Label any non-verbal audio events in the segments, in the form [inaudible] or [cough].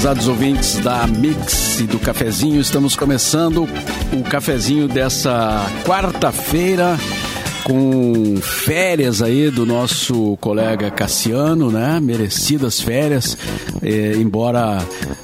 prezados ouvintes da Mix e do Cafezinho. Estamos começando o cafezinho dessa quarta-feira com férias aí do nosso colega Cassiano, né? Merecidas férias, eh, embora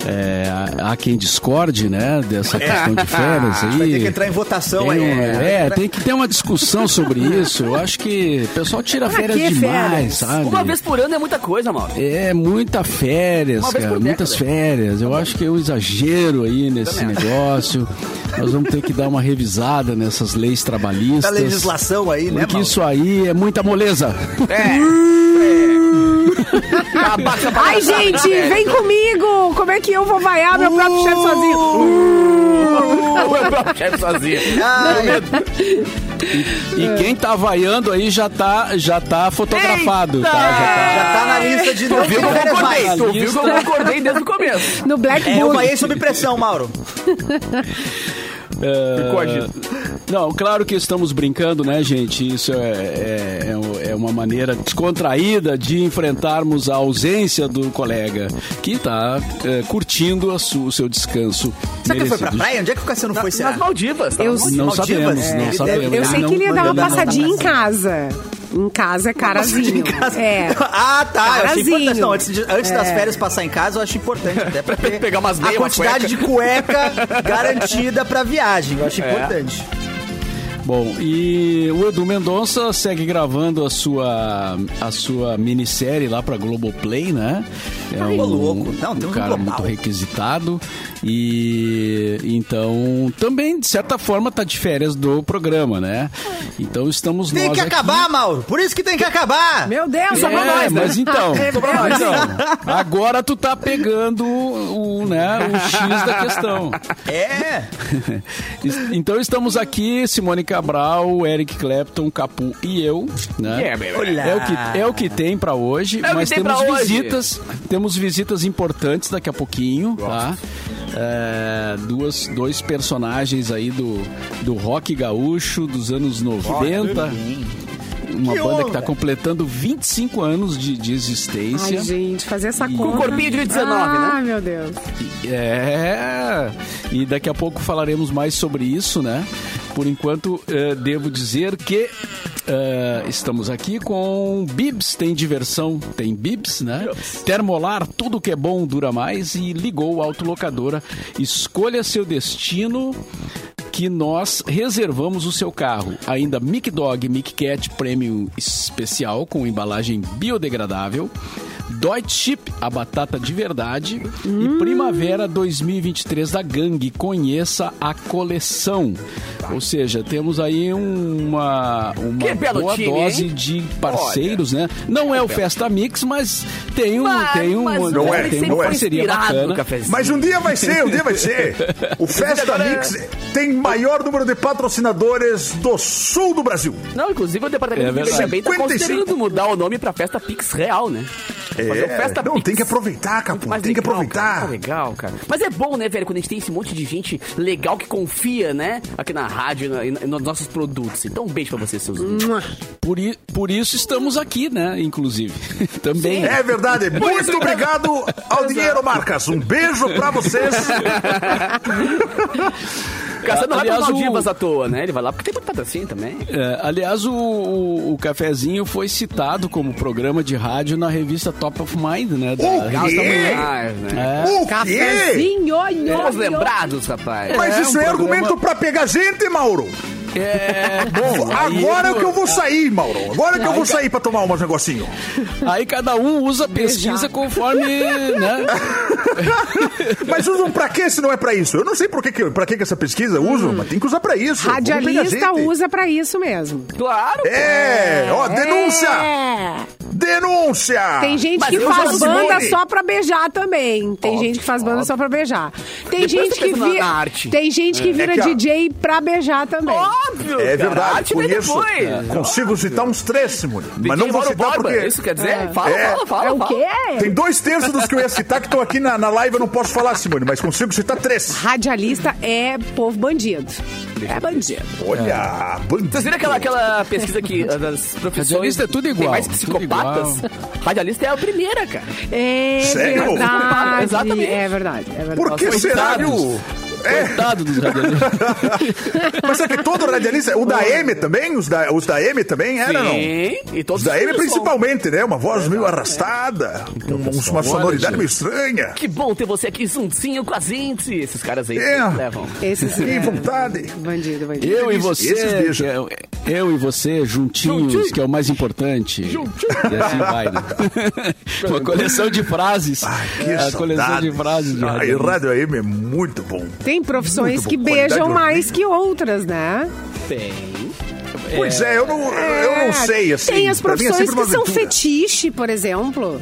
eh, há quem discorde, né? Dessa questão de [laughs] férias aí. Vai ter que entrar em votação aí. Tem um- é, tem que ter uma discussão sobre isso. Eu acho que o pessoal tira férias que demais, férias? sabe? Uma vez por ano é muita coisa, Mauro. É, muita férias, Uma cara, muitas década. férias. Eu acho que é um exagero aí nesse negócio. Nós vamos ter que dar uma revisada nessas leis Da trabalhistas. legislação aí, né, Porque isso aí é muita moleza. É. [laughs] Abaixa pra Ai, gente, né? vem comigo! Como é que eu vou vaiar meu próprio chefe sozinho? O [laughs] meu próprio chefe sozinho. Ai, E quem tá vaiando aí já tá, já tá fotografado, tá? Já tá. já tá na lista de não Viu que eu concordei? Tu viu que eu concordei desde o começo. No Black É, eu vaiei sob pressão, Mauro. [laughs] É, Não, claro que estamos brincando, né, gente? Isso é, é, é- é uma maneira descontraída de enfrentarmos a ausência do colega que está curtindo a su- o seu descanso. Será que ele foi pra merecido. praia? Onde é que o Cassiano foi, será? Nas Maldivas. tá? Eu- Maldivas. Não Maldivas? sabemos, É, não ele sabemos. Eu sei que ele ia dar uma passadinha em casa. Em casa é carazinho. É. Ah, tá. Eu achei Carazinho. importante. Não, antes, de- antes das É. férias passar em casa, eu acho importante até [laughs] pra Pegar umas a meias, uma quantidade de cueca garantida pra viagem. Eu acho É. importante. Bom, e o Edu Mendonça segue gravando a sua, a sua minissérie lá pra Globoplay, né? É Ai, ô, louco. Não, um tem um cara global. muito requisitado. E então também, de certa forma, tá de férias do programa, né? Então estamos Tem nós que aqui. acabar, Mauro. Por isso que tem que acabar. Meu Deus, só É, pra nós, né? mas então, [laughs] Sobrou nós. então, agora tu tá pegando o, né, o X da questão. É. [laughs] Então estamos aqui, Simone Cabral, Eric Clapton, Capu e eu, né? Yeah. Olá. É o que, é o que tem pra hoje, É que mas tem temos pra hoje. Visitas, temos visitas importantes daqui a pouquinho, tá? É, duas, dois personagens aí do, do rock gaúcho dos anos 90. Uma Que banda que tá onda. completando 25 anos de, de existência. Ai, gente, fazer essa E- conta. Com corpinho de 19, Ai, né? meu Deus. É, e daqui a pouco falaremos mais sobre isso, né? Por enquanto, eh, devo dizer que eh, estamos aqui com Bibs, tem diversão, tem Bibs, né? Termolar, tudo que é bom dura mais e ligou a autolocadora. Escolha seu destino que nós reservamos o seu carro. Ainda Mic Dog Mic Cat Premium especial com embalagem biodegradável. Deutsche Chip, a batata de verdade. E Primavera 2023 da Gangue. Conheça a coleção. Ou seja, temos aí uma, uma boa time, dose hein? de parceiros, né? Não é o Festa Mix, mas tem um, Mas- tem um, mas não é, tem uma não é. parceria bacana. Mas um dia vai ser, um dia vai ser. [laughs] O Festa Mix tem maior número de patrocinadores do sul do Brasil. Não, inclusive o departamento É de também tá 55. considerando mudar o nome pra Festa Pix Real, né? Fazer o Festa É, não, Pix. tem que aproveitar, Capu. Tem que legal, aproveitar. Cara, tá legal, cara. Mas é bom, né, velho, quando a gente tem esse monte de gente legal que confia, né, aqui na rádio na- na- nos nossos produtos. Então, um beijo pra vocês, seus. Por, i- por isso estamos aqui, né? Inclusive. [laughs] Também. É verdade. Muito obrigado ao [laughs] Dinheiro Marcas. Um beijo pra vocês. [laughs] Caçando não vai aliás, pra o- Maldivas à toa, né? Ele vai lá porque tem muito patrocínio também. É, aliás, o, o, o Cafezinho foi citado como programa de rádio na revista Top of Mind, né? Da O revista quê? Manhã. Ah, né? É. O? Cafezinho, nho, lembrados, rapaz. Mas É, isso um é programa- argumento pra pegar gente, Mauro. É, bom, aí, Agora é que eu vou sair, Mauro. Agora é que eu vou sair pra tomar uns negocinho. aí cada um usa a pesquisa conforme, né? [laughs] Mas usam pra quê se não é pra isso? Eu não sei por que, que, pra que, que essa pesquisa usam, mas tem que usar pra isso. Radialista usa pra isso mesmo. Claro. É, ó, denúncia! É. Denúncia! Tem gente Mas que faz banda só pra beijar também. Tem gente que faz banda só pra beijar. Tem Depois gente que na- vira. Tem gente que vira É que, ó, DJ pra beijar também. Óbvio, É cara. verdade, Arte vem conheço. depois. Consigo citar uns três, Simone. Mas não vou citar Borba, porque. Isso quer dizer? Fala, É. fala, fala. É o quê? Tem dois terços dos que eu ia citar que estão aqui na, na live, eu não posso falar, Simone, mas consigo citar três. Radialista é povo bandido. É bandido. Olha, bandido. Vocês viram aquela, aquela pesquisa que [laughs] uh, das profissões Radialista é tudo igual, tem mais psicopatas. Radialista é a primeira, cara. É Sério? verdade. Exatamente. É verdade, é verdade. Por que será, viu? É, Coitado dos radialistas. [laughs] mas é que todo radialista. O da M também? Os da, os da M também era, não? Sim, e todos Os da M principalmente, né? Uma voz meio arrastada, com uma sonoridade olha, meio estranha. Que bom ter você aqui juntinho com a gente. Esses caras aí É. levam. Esses Que é, vontade. bandido, bandido. Eu e Esses você, que é- eu e você juntinhos, Juntinho. que é o mais importante. E assim vai, né? [laughs] Uma coleção de frases. Que a coleção de frases de Ah, e. Rádio AM é muito bom. Tem profissões bom, que qualidade beijam mais que outras, né? Tem. Pois é, eu não, eu não sei, assim. Tem as é profissões uma que são fetiche, por exemplo.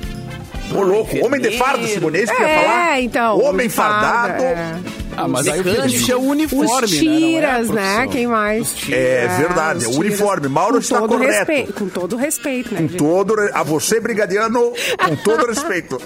Ô, louco, homem de farda, Simonês, que ia É, falar? então, Homem farda, fardado. é. Ah, mas aí o fetiche é o uniforme, Os né? É tiras, né? profissão. Quem mais? É verdade, os é tiras. uniforme. Mauro Com está correto. respeito, com todo respeito, né? Com gente? todo, a você, brigadiano, com todo respeito.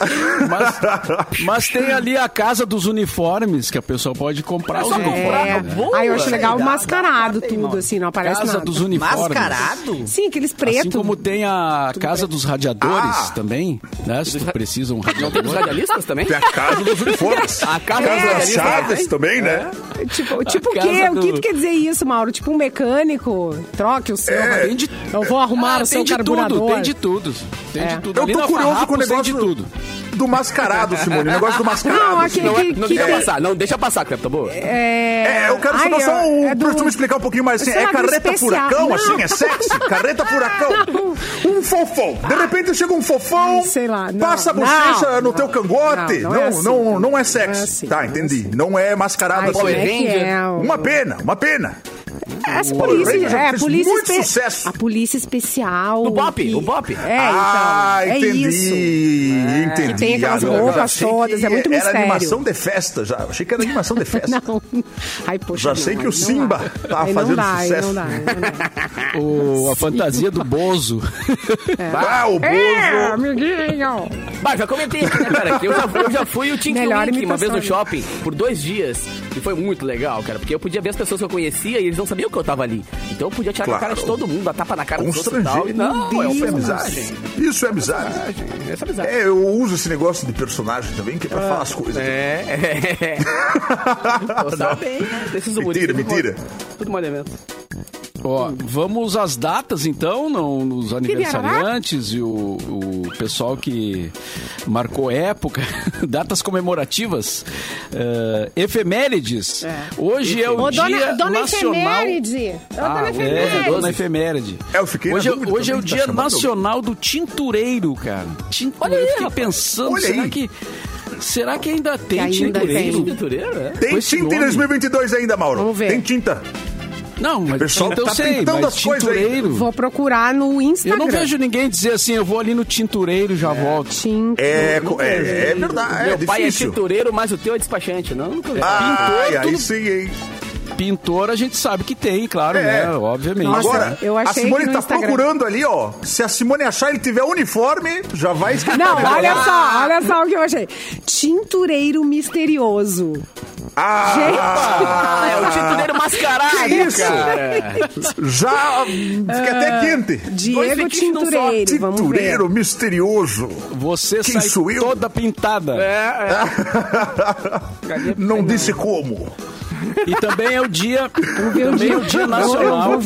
Mas, [laughs] mas tem ali a casa dos uniformes, que a pessoa pode comprar os só uniformes. comprar, É, né? boa. aí eu acho legal Dá- mascarado tudo, assim, não aparece Casa nada. dos uniformes. Mascarado? Sim, aqueles pretos. Assim como tem a casa dos radiadores Ah. também, né? Se tu precisa um Não tem dos radiador. radialistas também? Tem a casa dos uniformes. A casa Casa dos das chaves também? também, né? Tipo, tipo o quê? O que do- tu quer dizer isso, Mauro? Tipo um mecânico? Troque o seu. É. De, Eu vou arrumar Ah, o seu tem de carburador. tudo, tem de tudo. Tem É. de tudo. Eu Ali tô curioso com o Farrapos negócio tem de tudo. Do mascarado, Simone. O negócio do mascarado. Não, aquele Não, é- que, não que deixa tem- passar, não deixa passar, Clepton, boa. É, É, eu quero Ai, saber só um. é do- Pra tu me explicar um pouquinho mais assim. É do carreta especial. furacão, Não. assim? É sexy? Carreta [laughs] furacão. Um fofão. De repente chega um fofão. Sei lá, não, passa a bochecha não, no teu não, cangote. não, Não, não é não, assim, não, não. é sexy. Não é assim, tá, não é entendi. Não é mascarado Ai, assim. é é? o- Uma pena, uma pena. Essa Power polícia, Ranger é, a polícia muito espe- sucesso. A polícia especial. O Bop, que- o Bop. É, ah, então. entendi. É isso. Entendi. Que tem aquelas Ah, roupas todas, é muito Era mistério. animação de festa já. Eu achei que era animação de [laughs] festa. Não. Ai, poxa. Já não, sei que o Simba dá. tava Aí fazendo não dá, sucesso. Não dá, não dá. O, a fantasia do Bozo. Ah, o Bozo. É, amiguinho. Bah, já comentei aqui, né, cara? Que eu já, eu já fui o Tink Melhor Wink uma vez no shopping por dois dias. E foi muito legal, cara. Porque eu podia ver as pessoas que eu conhecia e eles não sabiam que eu tava ali. Então eu podia tirar a Claro. cara de todo mundo, dar tapa na cara dos outros e tal. E não, é Isso é amizade. Isso é amizade. Essa é amizade. É, eu uso esse negócio de personagem também, que é pra falar as coisas. É, é, é. Tô sabendo. Desses. Mentira, tudo- mentira. Tudo evento. Ó, vamos às datas então, não, nos aniversariantes e o, o pessoal que marcou época, [laughs] datas comemorativas, eh, efemérides. Hoje é o Ô, dia dona, dona nacional. Efeméride. Ô, Ah, dona é, Efeméride. dona efeméride. É, eu fiquei Hoje, é- dúvida hoje é o também, tá dia nacional do tintureiro, cara. Tin- Olha eu aí, fiquei rapaz. pensando, Olha será aí. que será que ainda tem ainda tintureiro? tem. É? Tem esse tinta em nome. 2022 ainda, Mauro. Vamos ver. Tem tinta. Não, mas pessoal tinta eu tá sei, pintando mas as coisas aí. tintureiro. Vou procurar no Eu Instagram. não vejo ninguém dizer assim, eu vou ali no tintureiro e já volto. Tinta. É, co- é, é verdade, Meu é pai é tintureiro, mas o teu é despachante. Não. Ai, aí tudo- sim, hein? Pintor a gente sabe que tem, claro, É. né? Obviamente. Nossa, Agora, eu a achei Simone que no tá Instagram- procurando ali, ó. Se a Simone achar ele tiver uniforme, já vai [laughs] escrever. Não, olha Ah! só, olha só o que eu achei. Tintureiro misterioso. Ah, Ah, é o tintureiro mascarado, Que isso? cara. já fica até quente. Diego. Tintureiro. Tintureiro misteroso. Você Quem sai sou eu? toda pintada. É, [laughs] Não disse como. E também é o dia, também dia. é o dia nacional.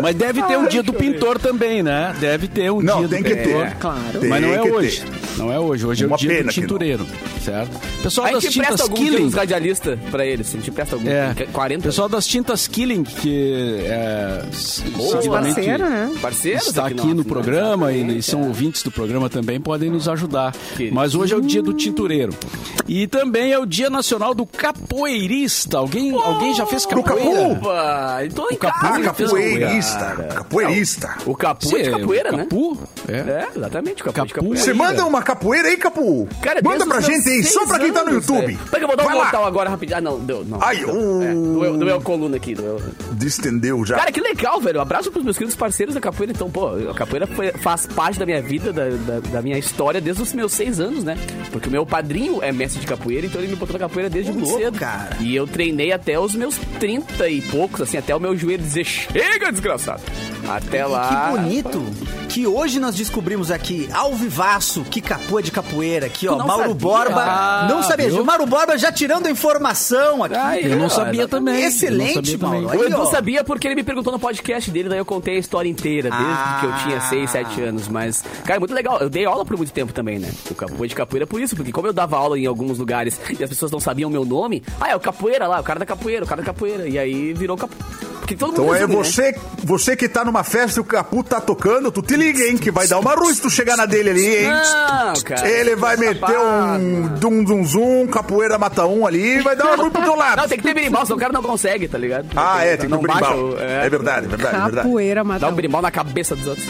Mas deve ter um dia do pintor também, né? Deve ter um Não, dia tem do que pintor. ter. Claro. Tem Mas não é que ter. hoje. Não é hoje. Hoje é Uma o dia do tintureiro, certo? Pessoal A das tintas Killing. uns radialistas pra eles. A gente presta algum. É, 40 pessoal das tintas Killing, que é, seguidamente Parceiro, né? parceiros está aqui no né? programa e, e são ouvintes do programa também, podem nos ajudar. Mas hoje é o dia do tintureiro. E também é o dia nacional do capoeirista. Alguém, alguém já fez Do capoeira? Opa, então em O Ah, então, capoeirista. cara. Capoeirista. O capu é de Sim, capoeira, o né? Capu? É. É, exatamente, o capu, de Capu. capoeira. Você manda uma capoeira aí, Capu? Cara, manda pra gente aí, só pra quem tá no YouTube. Pega, eu vou dar um lá. mortal agora rapidinho. Ah, não, deu, não. Ai, É, uh, doeu, doeu a coluna aqui. Doeu. distendeu já. Cara, que legal, velho. Um abraço pros meus queridos parceiros da capoeira. Então, pô, a capoeira foi- faz parte da minha vida, da, da, da minha história desde os meus seis anos, né? Porque o meu padrinho é mestre de capoeira, então ele me botou na capoeira desde muito cedo. cara. E eu treinei até os meus 30 e poucos, assim, até o meu joelho dizer: chega, desgraçado! Engraçado. Até lá. Que bonito que hoje nós descobrimos aqui, ao vivaço, que capô de capoeira aqui, ó. não Mauro sabia? Borba. Ah, não sabia. viu? Mauro Borba já tirando a informação aqui. Ai, Eu não sabia também. eu não Excelente, sabia. Mauro. Aí, Edu ó. sabia porque ele me perguntou no podcast dele, daí eu contei a história inteira, desde Ah. que eu tinha 6, 7 anos. Mas, cara, é muito legal. Eu dei aula por muito tempo também, né? O capoeira de capoeira por isso, porque como eu dava aula em alguns lugares e as pessoas não sabiam o meu nome, ah, é o capoeira lá, o cara da capoeira, o cara da capoeira. E aí virou capo... Todo mundo Então é resume, né? você, você que tá numa festa e o Capu tá tocando, tu te liga, hein? Que vai dar uma luz se tu chegar na dele ali, hein? Não, cara. Ele vai Safado. meter um dum zum zum, capoeira mata um ali e vai dar uma luz pro teu lado. Não, tem que ter berimbau, senão o cara não consegue, tá ligado? Ah, é, tem que ter um berimbau. o- É verdade, é verdade, é verdade. Capoeira, Dá um Matão. berimbau na cabeça dos outros.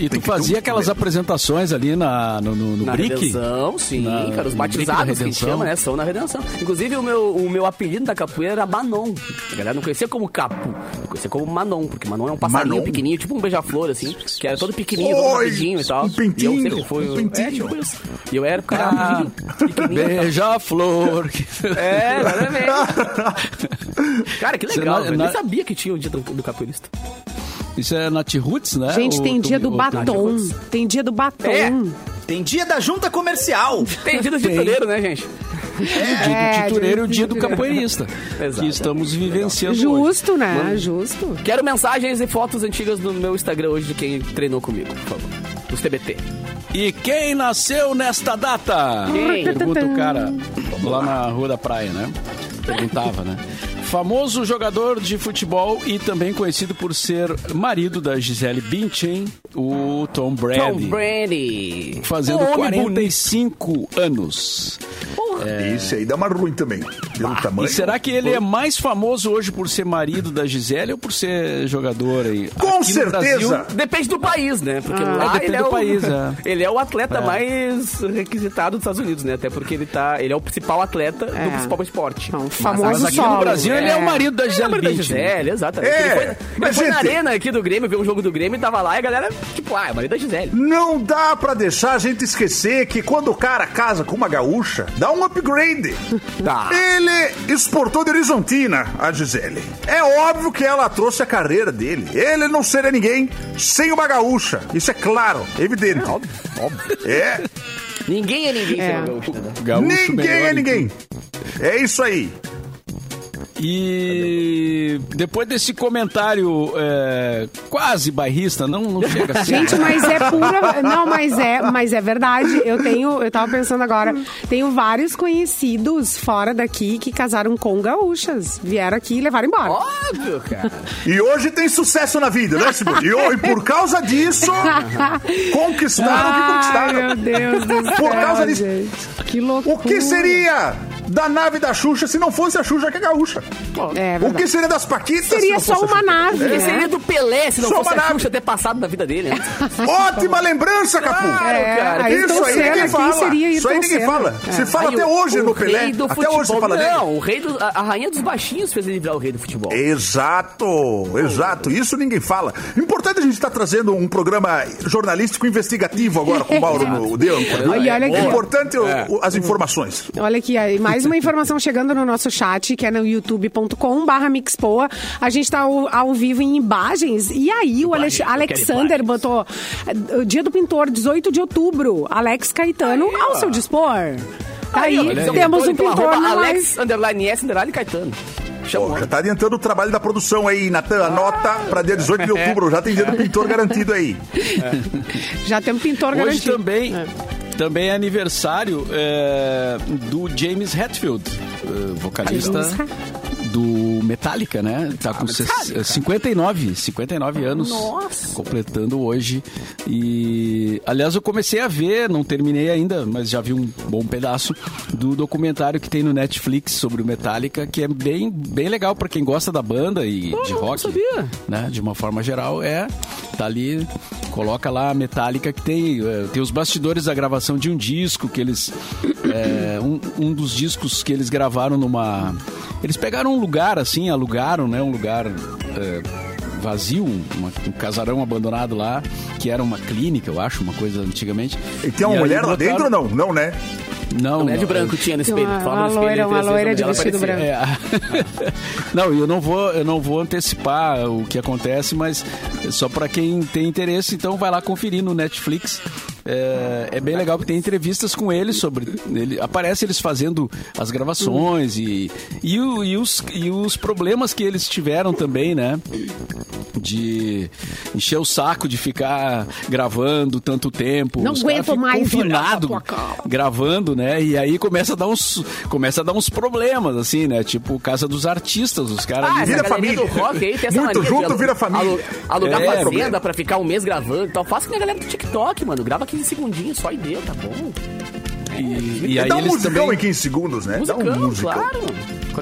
E tu fazia aquelas apresentações ali na, no, no, no Na Brick? Redenção, sim, Na- cara. Os batizados que a gente chama, né? São na Redenção. Inclusive, o meu, o meu apelido da capoeira era Manon. A galera não conhecia como Capu. Eu conhecia como Manon, porque Manon é um passarinho Manon? pequenininho, tipo um beija-flor, assim, que era todo pequenininho, todo Oi, rapidinho e tal. um pintinho, e eu sempre fui... um pintinho. É, tipo isso. E eu era o cara Ah. Beija-flor. [laughs] É, exatamente. [laughs] Cara, que legal, não- velho. não- Nem sabia que tinha o dia do, do capoeirista. Isso é Nat Roots, né? Gente, Ou tem dia do ou batom. Tem dia do batom. É. Tem dia da junta comercial. [laughs] Tem dia do tituleiro, né, gente? O dia É, do tituleiro e o dia do capoeirista. [laughs] Exato. que estamos vivenciando hoje. Justo, né? Justo. Quero mensagens e fotos antigas no meu Instagram hoje de quem treinou comigo, por favor. Dos TBT. E quem nasceu nesta data? Quem? Pergunta o cara lá na Rua da Praia, né? Perguntava, né? Famoso jogador de futebol e também conhecido por ser marido da Gisele Bündchen, o Tom Brady. Tom Brady. Fazendo Um homem 45 anos. Esse aí dá uma ruim também. Pelo tamanho. E será que ele é mais famoso hoje por ser marido da Gisele ou por ser jogador aí? Com Aqui no Brasil, certeza. Depende do país, né? Porque lá É, depende ele é do o, país, é. [laughs] ele é o atleta É. mais requisitado dos Estados Unidos, né? Até porque ele tá, ele é o principal atleta do É. principal esporte. Não, famoso Mas aqui solo. no Brasil ele é o marido da Ele é o Gisele marido da. Gisele, exatamente. É, ele foi, ele mas, foi na gente- arena aqui do Grêmio, ver um jogo do Grêmio e tava lá e a galera, tipo, ah, é o marido da Gisele. Não dá pra deixar a gente esquecer que quando o cara casa com uma gaúcha, dá um upgrade. [laughs] Tá. Ele exportou de Horizontina a Gisele. É óbvio que ela trouxe a carreira dele. Ele não seria ninguém sem uma gaúcha. Isso é claro, evidente. Óbvio, óbvio. É, Ninguém é ninguém sem É. o gaúcho, né? Gaúcho ninguém é ninguém. É isso aí. E depois desse comentário é, quase bairrista, não, não chega a ser. Gente, mas é pura. Não, mas é, mas é verdade. Eu tenho, eu tava pensando agora, tenho vários conhecidos fora daqui que casaram com gaúchas. Vieram aqui e levaram embora. Óbvio, cara. E hoje tem sucesso na vida, né, Simone? E, ho- e por causa disso, [laughs] conquistaram o que conquistaram. meu Deus do céu, Por causa disso. gente. Que loucura. O que seria da nave da Xuxa se não fosse a Xuxa que é gaúcha? É o que seria das Paquitas? se Seria não só fosse a uma Xuxa? nave, O que né? seria do Pelé se não Só fosse a nave. Xuxa ter passado da vida dele? né? [laughs] Ótima lembrança, Capu! É, cara, aí Isso aí ninguém quem fala. seria Isso aí ninguém fala. É. Se fala Aí até o- hoje o no Pelé. Até futebol. hoje se fala dele. Não, o rei do, a, a rainha dos baixinhos fez ele virar o rei do futebol. Exato, exato. Isso ninguém fala. Importante a gente estar trazendo um programa jornalístico investigativo agora com o Mauro no de âncora. Olha É importante É. as informações. Olha aqui, aí, mais uma informação chegando no nosso chat, que é no youtube.com barra Mixpoa. A gente tá ao, ao vivo em imagens. E aí o Alex- Alexander botou eh, o dia do pintor, 18 de outubro. Alex Caetano Aí, ao ó. seu dispor. Aí, ó, eles temos são um então, pintor na live. Alex, underline S, underline Caetano. Pô, já tá adiantando o trabalho da produção aí, Natan. Anota pra dia 18 de outubro. Já tem dia do [laughs] pintor garantido aí. Já temos pintor Hoje garantido. também, É. também é aniversário é, do James Hetfield, é, vocalista do Metallica, né? Tá com Metallica. 59, 59 anos. Nossa. Completando hoje. E, aliás, eu comecei a ver, não terminei ainda, mas já vi um bom pedaço do documentário que tem no Netflix sobre o Metallica, que é bem, bem legal pra quem gosta da banda e de não rock. sabia. Né? De uma forma geral, é. Tá ali, coloca lá a Metallica que tem. é, tem os bastidores da gravação de um disco que eles. é, um, um dos discos que eles gravaram numa. Eles pegaram um lugar assim, alugaram, né? Um lugar. é, vazio, uma- um casarão abandonado lá, que era uma clínica, eu acho, uma coisa antigamente. E tem uma aí mulher lá botaram- dentro ou não? Não, né? Não, O médio não, branco tinha no espelho. Uma- uma espelho, loira, ele uma loira de vestido branco. É. [laughs] Não, eu não vou, eu não vou antecipar o que acontece, mas só para quem tem interesse, então vai lá conferir no Netflix. É, é bem legal porque tem entrevistas com eles sobre. Ele, aparece eles fazendo as gravações e, e, o- e os, e os problemas que eles tiveram também, né? De encher o saco de ficar gravando tanto tempo. Não aguento mais confinado, gravando, né? E aí começa a dar uns começa a dar uns problemas assim, né? Tipo Casa dos Artistas, os caras Ah, ali- essa Vira família. do rock aí tem essa Muito junto, vira família. alu- Alugar É, fazenda pra ficar um mês gravando e tal. Faça que a galera do TikTok, mano. Grava 15 segundinhos só e deu, tá bom. E, e aí Dá um eles musicão também em 15 segundos, né? Dá um Musicão, musicão. claro.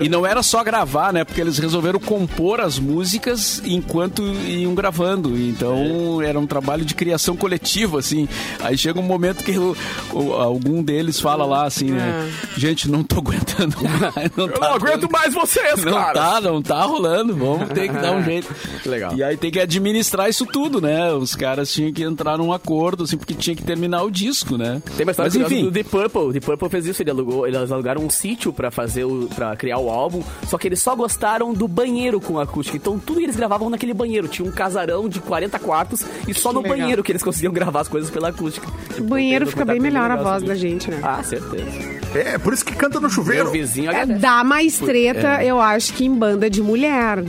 E não era só gravar, né? Porque eles resolveram compor as músicas enquanto iam gravando. Então era um trabalho de criação coletiva, assim. Aí chega um momento que o- o- algum deles fala lá assim, né? Gente, não tô aguentando [laughs] mais. Não Eu tá não aguento dando- mais vocês, Não cara. tá, não tá rolando. Vamos ter que dar um [laughs] jeito. Legal. E aí tem que administrar isso tudo, né? Os caras tinham que entrar num acordo, assim, porque tinha que terminar o disco, né? Tem uma história Mas enfim. do The Purple. The Purple fez isso, ele alugou, eles alugaram um sítio pra fazer o, para criar o álbum, só que eles só gostaram do banheiro com acústica. Então tudo que eles gravavam naquele banheiro. Tinha um casarão de 40 quartos e só no legal. banheiro que eles conseguiam gravar as coisas pela acústica. O banheiro fica bem melhor a voz da gente, né? Ah, certeza. É, por isso que canta no Meu chuveiro. vizinho É, dá mais treta, eu acho, que em banda de mulher.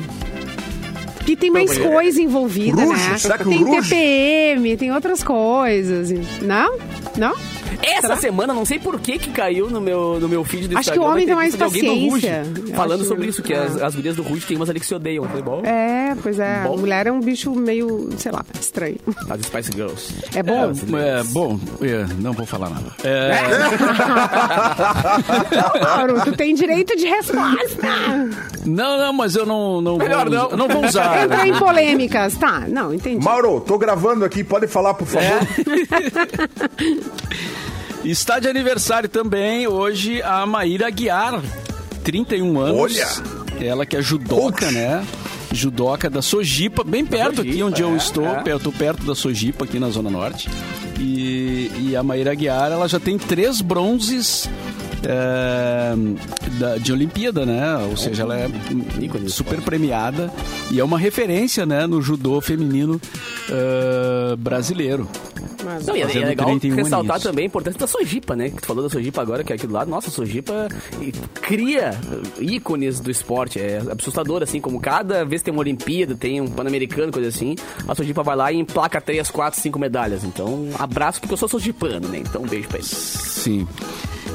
Que tem mais mulher. coisa envolvida, Ruge, né? será que tem Ruge? TPM, tem outras coisas. Não? Não? Essa Será? semana, não sei por que que caiu no meu, no meu feed do Acho Instagram. que o homem tem mais paciência. Ruge, Falando acho- sobre isso, que é. as, as gurias do Ruge tem umas ali que se odeiam. Falei, bom, É, pois é. Bom. Mulher é um bicho meio, sei lá, estranho. as Spice Girls. É bom? É, bom, é, não vou falar nada. É, [laughs] Mauro, tu tem direito de resposta. não, não, mas eu não, não Melhor vou, não. não vou usar. Entra em polêmicas. Tá, não, entendi. Mauro, tô gravando aqui, pode falar, por favor? [laughs] Está de aniversário também hoje a Maíra Aguiar, 31 anos. Olha! Ela que é judoca, Coach. né? Judoca da Sojipa, bem perto aqui Sojipa, onde eu é, estou, é. eu tô perto da Sojipa aqui na Zona Norte. E, e a Maíra Aguiar, ela já tem três bronzes é, da- de Olimpíada, né? Ou seja, ela é do super premiada e é uma referência, né, no judô feminino é, brasileiro. Mas- Não, e é, é legal 31 ressaltar aninhos. também a importância da Sojipa, né? Que tu falou da Sojipa agora, que é aquilo lá. Nossa, a Sojipa e- cria ícones do esporte. É assustador, assim, como cada vez tem uma Olimpíada, tem um Pan-Americano, coisa assim, a Sojipa vai lá e emplaca 3, 4, 5 medalhas. Então, abraço, porque eu sou sojipano, né? Então, um beijo pra eles. Sim.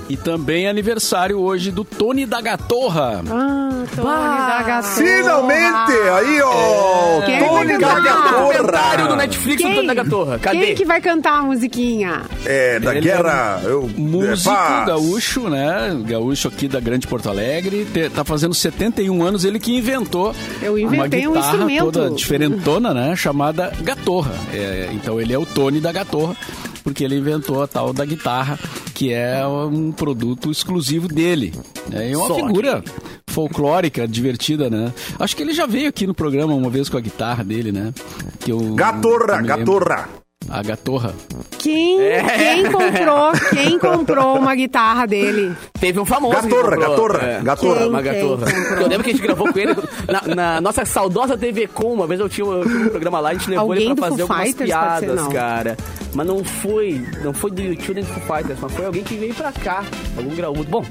E também é aniversário hoje do Tony da Gatorra. Ah, Tony da Gatorra. Finalmente! Aí, ó! Quem vai Tony da Documentário do Gatorra! Netflix do Tony da Gatorra. Cadê? Quem que vai cantar a musiquinha? É, da Ele guerra... Eu, Músico é, gaúcho, né? Gaúcho aqui da Grande Porto Alegre. Te- Tá fazendo 71 anos. Ele que inventou Eu inventei um uma guitarra instrumento. toda diferentona, né? Chamada Gatorra. É, então ele é o Tony da Gatorra. Porque ele inventou a tal da guitarra, que é um produto exclusivo dele. É uma Só figura folclórica, divertida, né? Acho que ele já veio aqui no programa uma vez com a guitarra dele, né? Que eu, Gatorra, eu gatorra. A Gatorra. Quem, É. quem comprou, quem comprou uma guitarra dele? Teve um famoso. Gatorra, gatorra, é. gatorra. Uma Quem, gatorra. quem comprou? Eu lembro que a gente gravou com ele na, na nossa saudosa TV Com. Uma vez eu tinha, eu tinha um programa lá, a gente levou Alguém ele pra fazer Foo algumas Fighters, ser, piadas, não. cara. Mas não foi, não foi do YouTube nem do Foo Fighters, mas foi alguém que veio pra cá. Algum graúdo. Bom.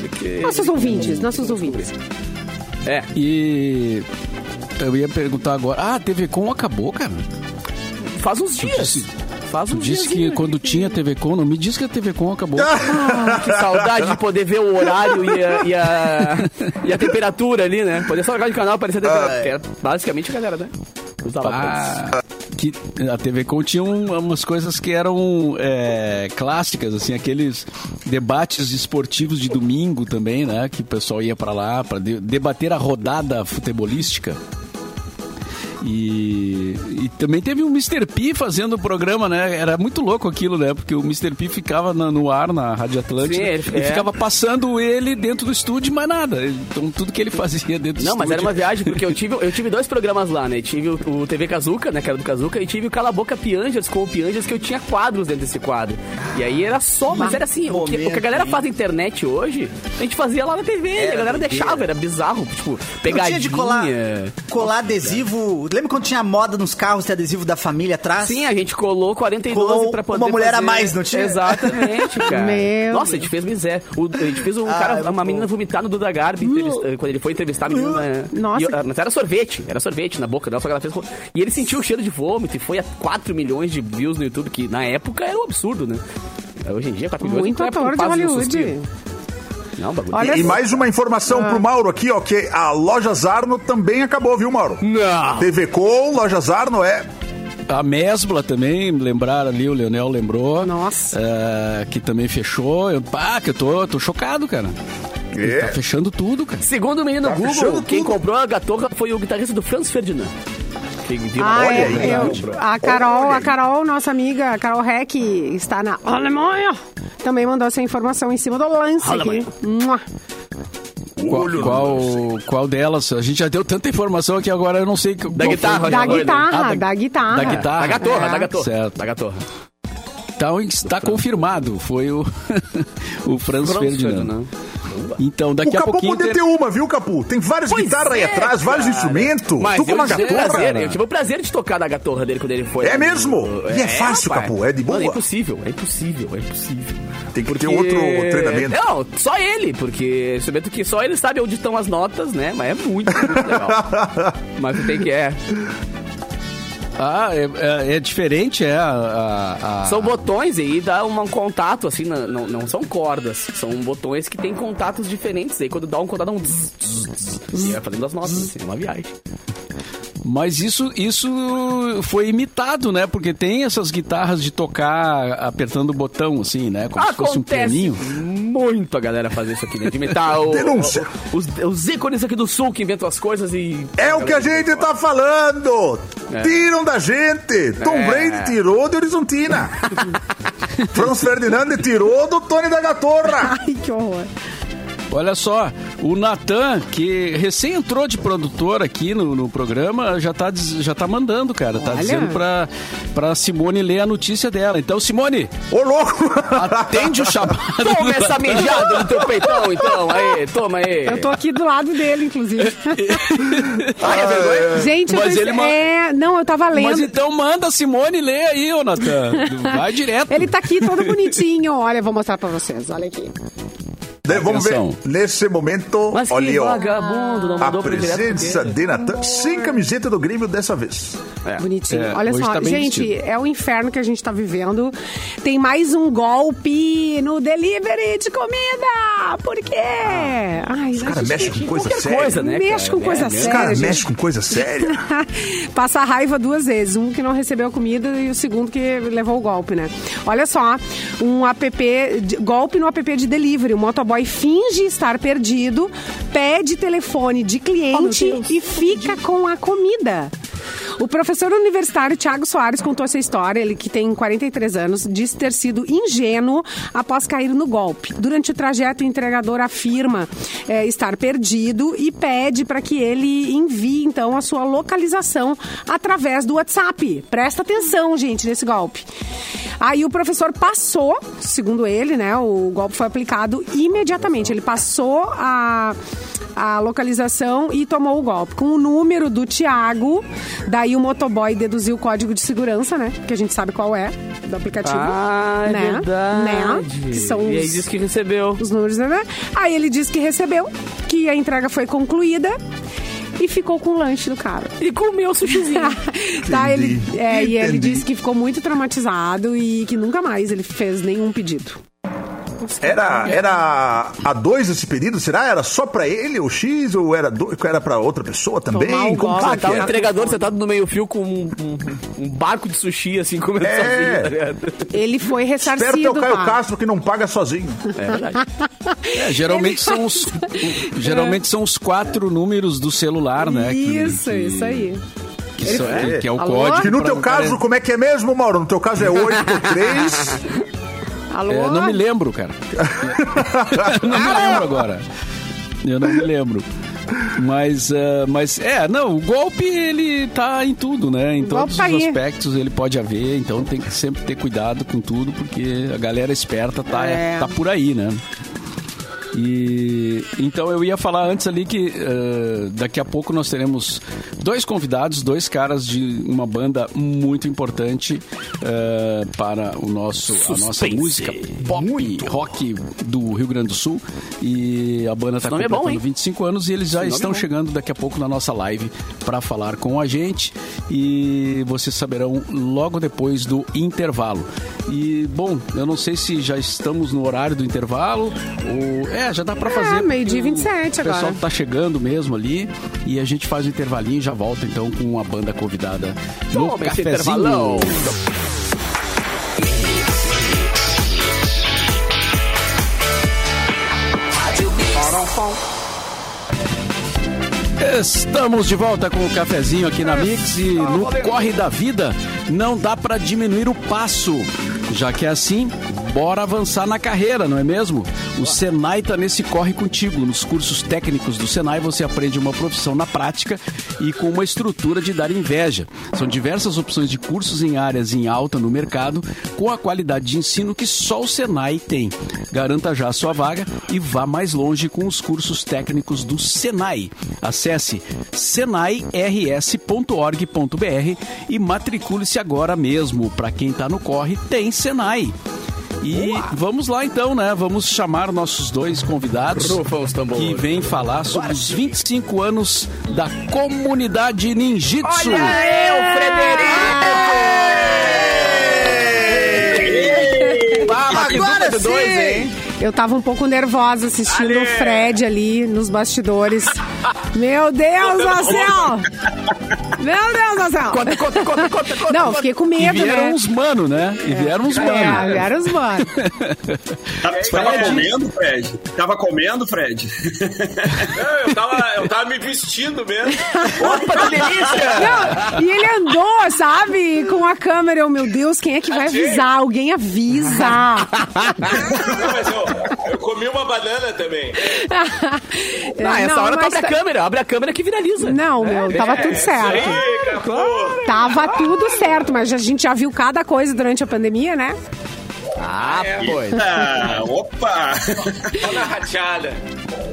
porque- Nossos ouvintes, nossos ouvintes. É. E eu ia perguntar agora. Ah, a TV Com acabou, cara. Faz uns dias. disse- Faz Tu uns disse diazinhos que quando tinha TV Com, não me diz que a TV Com acabou. [laughs] Que saudade de poder ver o horário e a, e a, e a temperatura ali, né? Poder só jogar de canal aparecer a temperatura. Que era basicamente a galera, né? Usava Ah, que a TV Com tinha um- umas coisas que eram é, clássicas, assim, aqueles debates esportivos de domingo também, né? Que o pessoal ia pra lá para debater a rodada futebolística. E, e também teve o Mr. P fazendo o programa, né? Era muito louco aquilo, né? Porque o Mr. P ficava na- no ar na Rádio Atlântica Sim, ele- e é. ficava passando ele dentro do estúdio, mas nada. Então tudo que ele fazia dentro do Não, estúdio. mas era uma viagem, porque eu tive, eu tive dois programas lá, né? Tive o, o TV Kazuca, né? Que era do Kazuca, e tive o Cala a Boca Piangers com o Piangers, que eu tinha quadros dentro desse quadro. E aí era só, mas era assim, o que, o que a galera faz na internet hoje, a gente fazia lá na TV, e a galera deixava, era bizarro, tipo, Não pegadinha. tinha de colar, colar adesivo. Lembra quando tinha moda nos carros ter adesivo da família atrás? Sim, a gente colou 42 Colou pra poder uma mulher a fazer- mais, não tinha? Exatamente, [laughs] cara. Meu Nossa, a gente fez miséria. O- a gente fez um cara, é uma menina vomitar no Duda Garbi entrevista- quando ele foi entrevistar a menina. né? Nossa. E mas era sorvete, era sorvete na boca dela, só que ela fez. E ele sentiu o cheiro de vômito e foi a 4 milhões de views no YouTube, que na época era um absurdo, né? Hoje em dia, 4 milhões Muito época, ator de Hollywood. Não, bagulho. Olha E só. mais uma informação pro Mauro aqui, ó, que a Loja Zarno também acabou, viu, Mauro? Não! TV Com, Loja Zarno é A Mesbla também, lembraram ali, o Leonel lembrou. Nossa. É, que também fechou. Eu, pá, que eu tô, tô chocado, cara. Tá É. fechando tudo, cara. Segundo o menino Tá Google, quem tudo. comprou a gatorra foi o guitarrista do Franz Ferdinand. Ah, é, aí, eu- a Carol, a. Carol, nossa amiga, a Carol Heck, está na Alemanha. Também mandou essa informação em cima do lance Alemanha. aqui. Qual, qual, qual delas? A gente já deu tanta informação que agora eu não sei. que- Da qual guitarra, foi. Da guitarra, Ah, da guitarra. Da guitarra. Da gatorra, É. da gatorra. Certo. Da gatorra. Então está confirmado. Foi o, [laughs] o Franz, Franz Ferdinand. Ferdinand. Então, O daqui a Capu pouquinho. podia tem- ter uma, viu, Capu? Tem várias Pois guitarras aí é, atrás, vários cara. instrumentos. Mas tu com eu uma tive, o gatorra. prazer, eu tive o prazer de tocar na gatorra dele quando ele foi. É mesmo? E é fácil, rapaz. Capu, é de boa. Mano, é impossível, é impossível, é impossível. Tem que ter outro treinamento. Não, só ele, porque é instrumento que só ele sabe onde estão as notas, né? Mas é muito, muito legal. [laughs] Mas tem que é. Ah, é, é- é diferente, é. A, a- a- São botões e dá um, um contato, assim, na- não, não são cordas. São botões que tem contatos diferentes. Aí quando dá um contato, dá um zzz, zzz, zzz, e vai fazendo as notas, assim, é uma viagem. Mas isso, isso foi imitado, né? Porque tem essas guitarras de tocar apertando o botão, assim, né? Como se fosse um Acontece pianinho. muito a galera fazer isso aqui, né? De imitar o, Denúncia. o- os, os ícones aqui do sul que inventam as coisas e... É o que a gente tá falando! Tiram da gente! Tom É. Brady tirou de Horizontina! [laughs] Franz Ferdinand tirou do Tony da Gatorra! Ai, que horror. Olha só, o Natan, que recém entrou de produtor aqui no, no programa, já tá, já tá mandando, cara. Tá Olha. dizendo pra, pra Simone ler a notícia dela. Então, Simone, Ô, louco! atende o [laughs] chamado. Toma essa mijada no teu peitão, então. Aí, toma aí. Eu tô aqui do lado dele, inclusive. [laughs] Ai, é vergonha? Gente, eu Mas ele ma- é, não, eu tava lendo. Mas então manda a Simone ler aí, ô Natan. Vai direto. Ele tá aqui todo bonitinho. Olha, eu vou mostrar pra vocês. Olha aqui. Né, Vamos ver, nesse momento, Mas olha, ó, vagabundo, não a direto presença de Natan, sem camiseta do Grêmio dessa vez. Bonitinho. É, Olha só, tá gente, vestido. é o inferno que a gente tá vivendo. Tem mais um golpe no delivery de comida. Por quê? Ai, Os caras mexem com coisa séria. coisa, né, Mexe cara? com coisa É, Os séria. caras gente. mexem com coisa séria. [laughs] Passa raiva duas vezes. Um que não recebeu comida e o segundo que levou o golpe, né? Olha só, um app, de- golpe no app de delivery. O motoboy finge estar perdido, pede telefone de cliente e fica com a comida. O professor universitário Tiago Soares contou essa história, ele que tem 43 anos, disse ter sido ingênuo após cair no golpe. Durante o trajeto, o entregador afirma eh, estar perdido e pede para que ele envie, então, a sua localização através do WhatsApp. Presta atenção, gente, nesse golpe. Aí o professor passou, segundo ele, né? O golpe foi aplicado imediatamente. Ele passou a a localização e tomou o golpe. Com o número do Tiago, daí o motoboy deduziu o código de segurança, né? Que a gente sabe qual é, do aplicativo. Ah, é né? verdade. Né? Que são E aí os, disse que recebeu. os números, né? Aí ele disse que recebeu, que a entrega foi concluída e ficou com o lanche do cara. E comeu o sushizinho. [laughs] tá, ele, é, e ele disse que ficou muito traumatizado e que nunca mais ele fez nenhum pedido. Era, era a dois esse pedido? Será? Era só pra ele, o X, ou era, do, era pra outra pessoa também? Tomar o Como golpe, que Ah, tá o era? entregador sentado no meio-fio com um, um- um barco de sushi, assim, comendo É. sozinho, tá ligado? Ele foi Esperto é ressarcido, o Caio? Castro que não paga sozinho. É verdade. [laughs] É, geralmente são os geralmente são os quatro números do celular, né? que- Isso, que- isso aí. Que, são- É. que é o Alô? código. Que no pra teu caso, cara- como é que é mesmo, Mauro? No teu caso é [laughs] 83. Alô? É, não me lembro, cara. [laughs] Eu não me lembro agora. Eu não me lembro. Mas, ah, mas é, não, o golpe ele tá em tudo, né? Em todos os tá aí. aspectos ele pode haver, então tem que sempre ter cuidado com tudo, porque a galera esperta tá, É. tá por aí, né? E então eu ia falar antes ali que eh, daqui a pouco nós teremos dois convidados, dois caras de uma banda muito importante eh, para o nosso a nossa Suspense. música pop rock do Rio Grande do Sul e a banda está nome é bom, completando hein? 25 anos e eles já nome estão é chegando daqui a pouco na nossa live para falar com a gente e vocês saberão logo depois do intervalo. E bom, eu não sei se já estamos no horário do intervalo ou é, já dá para fazer. meio-dia porque e 27 O pessoal agora. tá chegando mesmo ali e a gente faz o intervalinho e já volta então com a banda convidada no Toma esse cafezinho. intervalão. Estamos de volta com o cafezinho aqui na Mix e no Corre da Vida não dá pra diminuir o passo. Já que é assim, bora avançar na carreira, não é mesmo? O Senai tá nesse corre contigo. Nos cursos técnicos do Senai você aprende uma profissão na prática e com uma estrutura de dar inveja. São diversas opções de cursos em áreas em alta no mercado com a qualidade de ensino que só o Senai tem. Garanta já a sua vaga e vá mais longe com os cursos técnicos do Senai. Acesse senairs.org.br e matricule-se agora mesmo. Para quem está no corre, tem Senai. E vamos lá então, né? Vamos chamar nossos dois convidados que vêm falar sobre os 25 anos da comunidade ninjitsu. Olha o Frederico! Mas que Agora dupla de dois, hein? Eu tava um pouco nervosa assistindo o Fred ali nos bastidores. [laughs] Meu Deus do céu! Meu Deus do céu! Conta, conta, conta, conta, conta. Não, fiquei com E medo, vieram né? uns mano, né? E vieram uns É, mano. vieram os mano. Tá- Você tava comendo, Fred? Tava comendo, Fred? Não, eu tava, eu tava me vestindo mesmo. Opa, que delícia! Não, e ele andou, sabe? Com a câmera. Eu, meu Deus, quem é que vai avisar? Alguém avisa. Não, mas eu, eu comi uma banana também. [laughs] Ah, essa Não, hora abre a tá- câmera, abre a câmera que viraliza. Não, meu, tava tudo certo. Aí, capô. Tava tudo certo, mas a gente já viu cada coisa durante a pandemia, né? Ah, pois. Ah, opa! Só na rachada.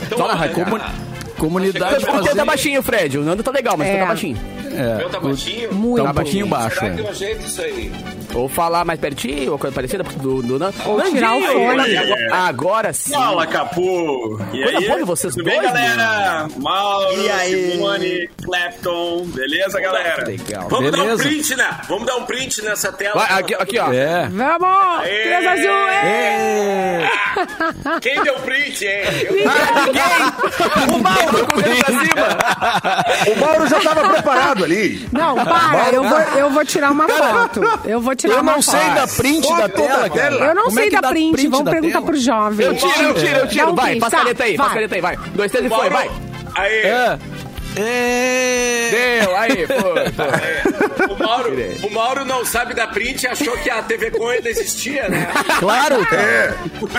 Então, Só na olha, rachada. Comunidade tá fazer... baixinho, Fred. O Nando tá legal, mas É. tá baixinho. É, meu tá baixinho? Muito. Tá baixinho baixo, Será é. que eu ajeito isso aí? Ou falar mais pertinho, ou coisa parecida do, do Nando. Ou tirar o Nandinho, fone. Agora, agora sim. Fala, Capu! E Coisa aí? boa de vocês Tudo bem, dois, galera? Mauro, E aí? Simone, Clapton, beleza, galera? Legal. Vamos dar um Beleza. print, né? Vamos dar um print nessa tela. Vai, aqui, aqui, ó. É. Vamos! Aê! Criança Azul! é! Quem deu print, hein? Eu- O Mauro com o dedo pra cima. [laughs] O Mauro já tava preparado ali. Não, para, eu vou, eu vou tirar uma foto. Eu vou tirar Eu uma não foto. sei da print Foto da tela, cara. Eu não Como é sei que da dá print, vamos da perguntar tela? pro jovem. Eu tiro, eu tiro, eu tiro. Vai, print, faz tá, caneta aí, vai. caneta aí, vai. Dois, três e foi, vai. Aí, É. É. Deu, aí, foi, foi. [laughs] o, Mauro, o Mauro não sabe da print e achou que a TV com ainda existia, né? Claro, cara.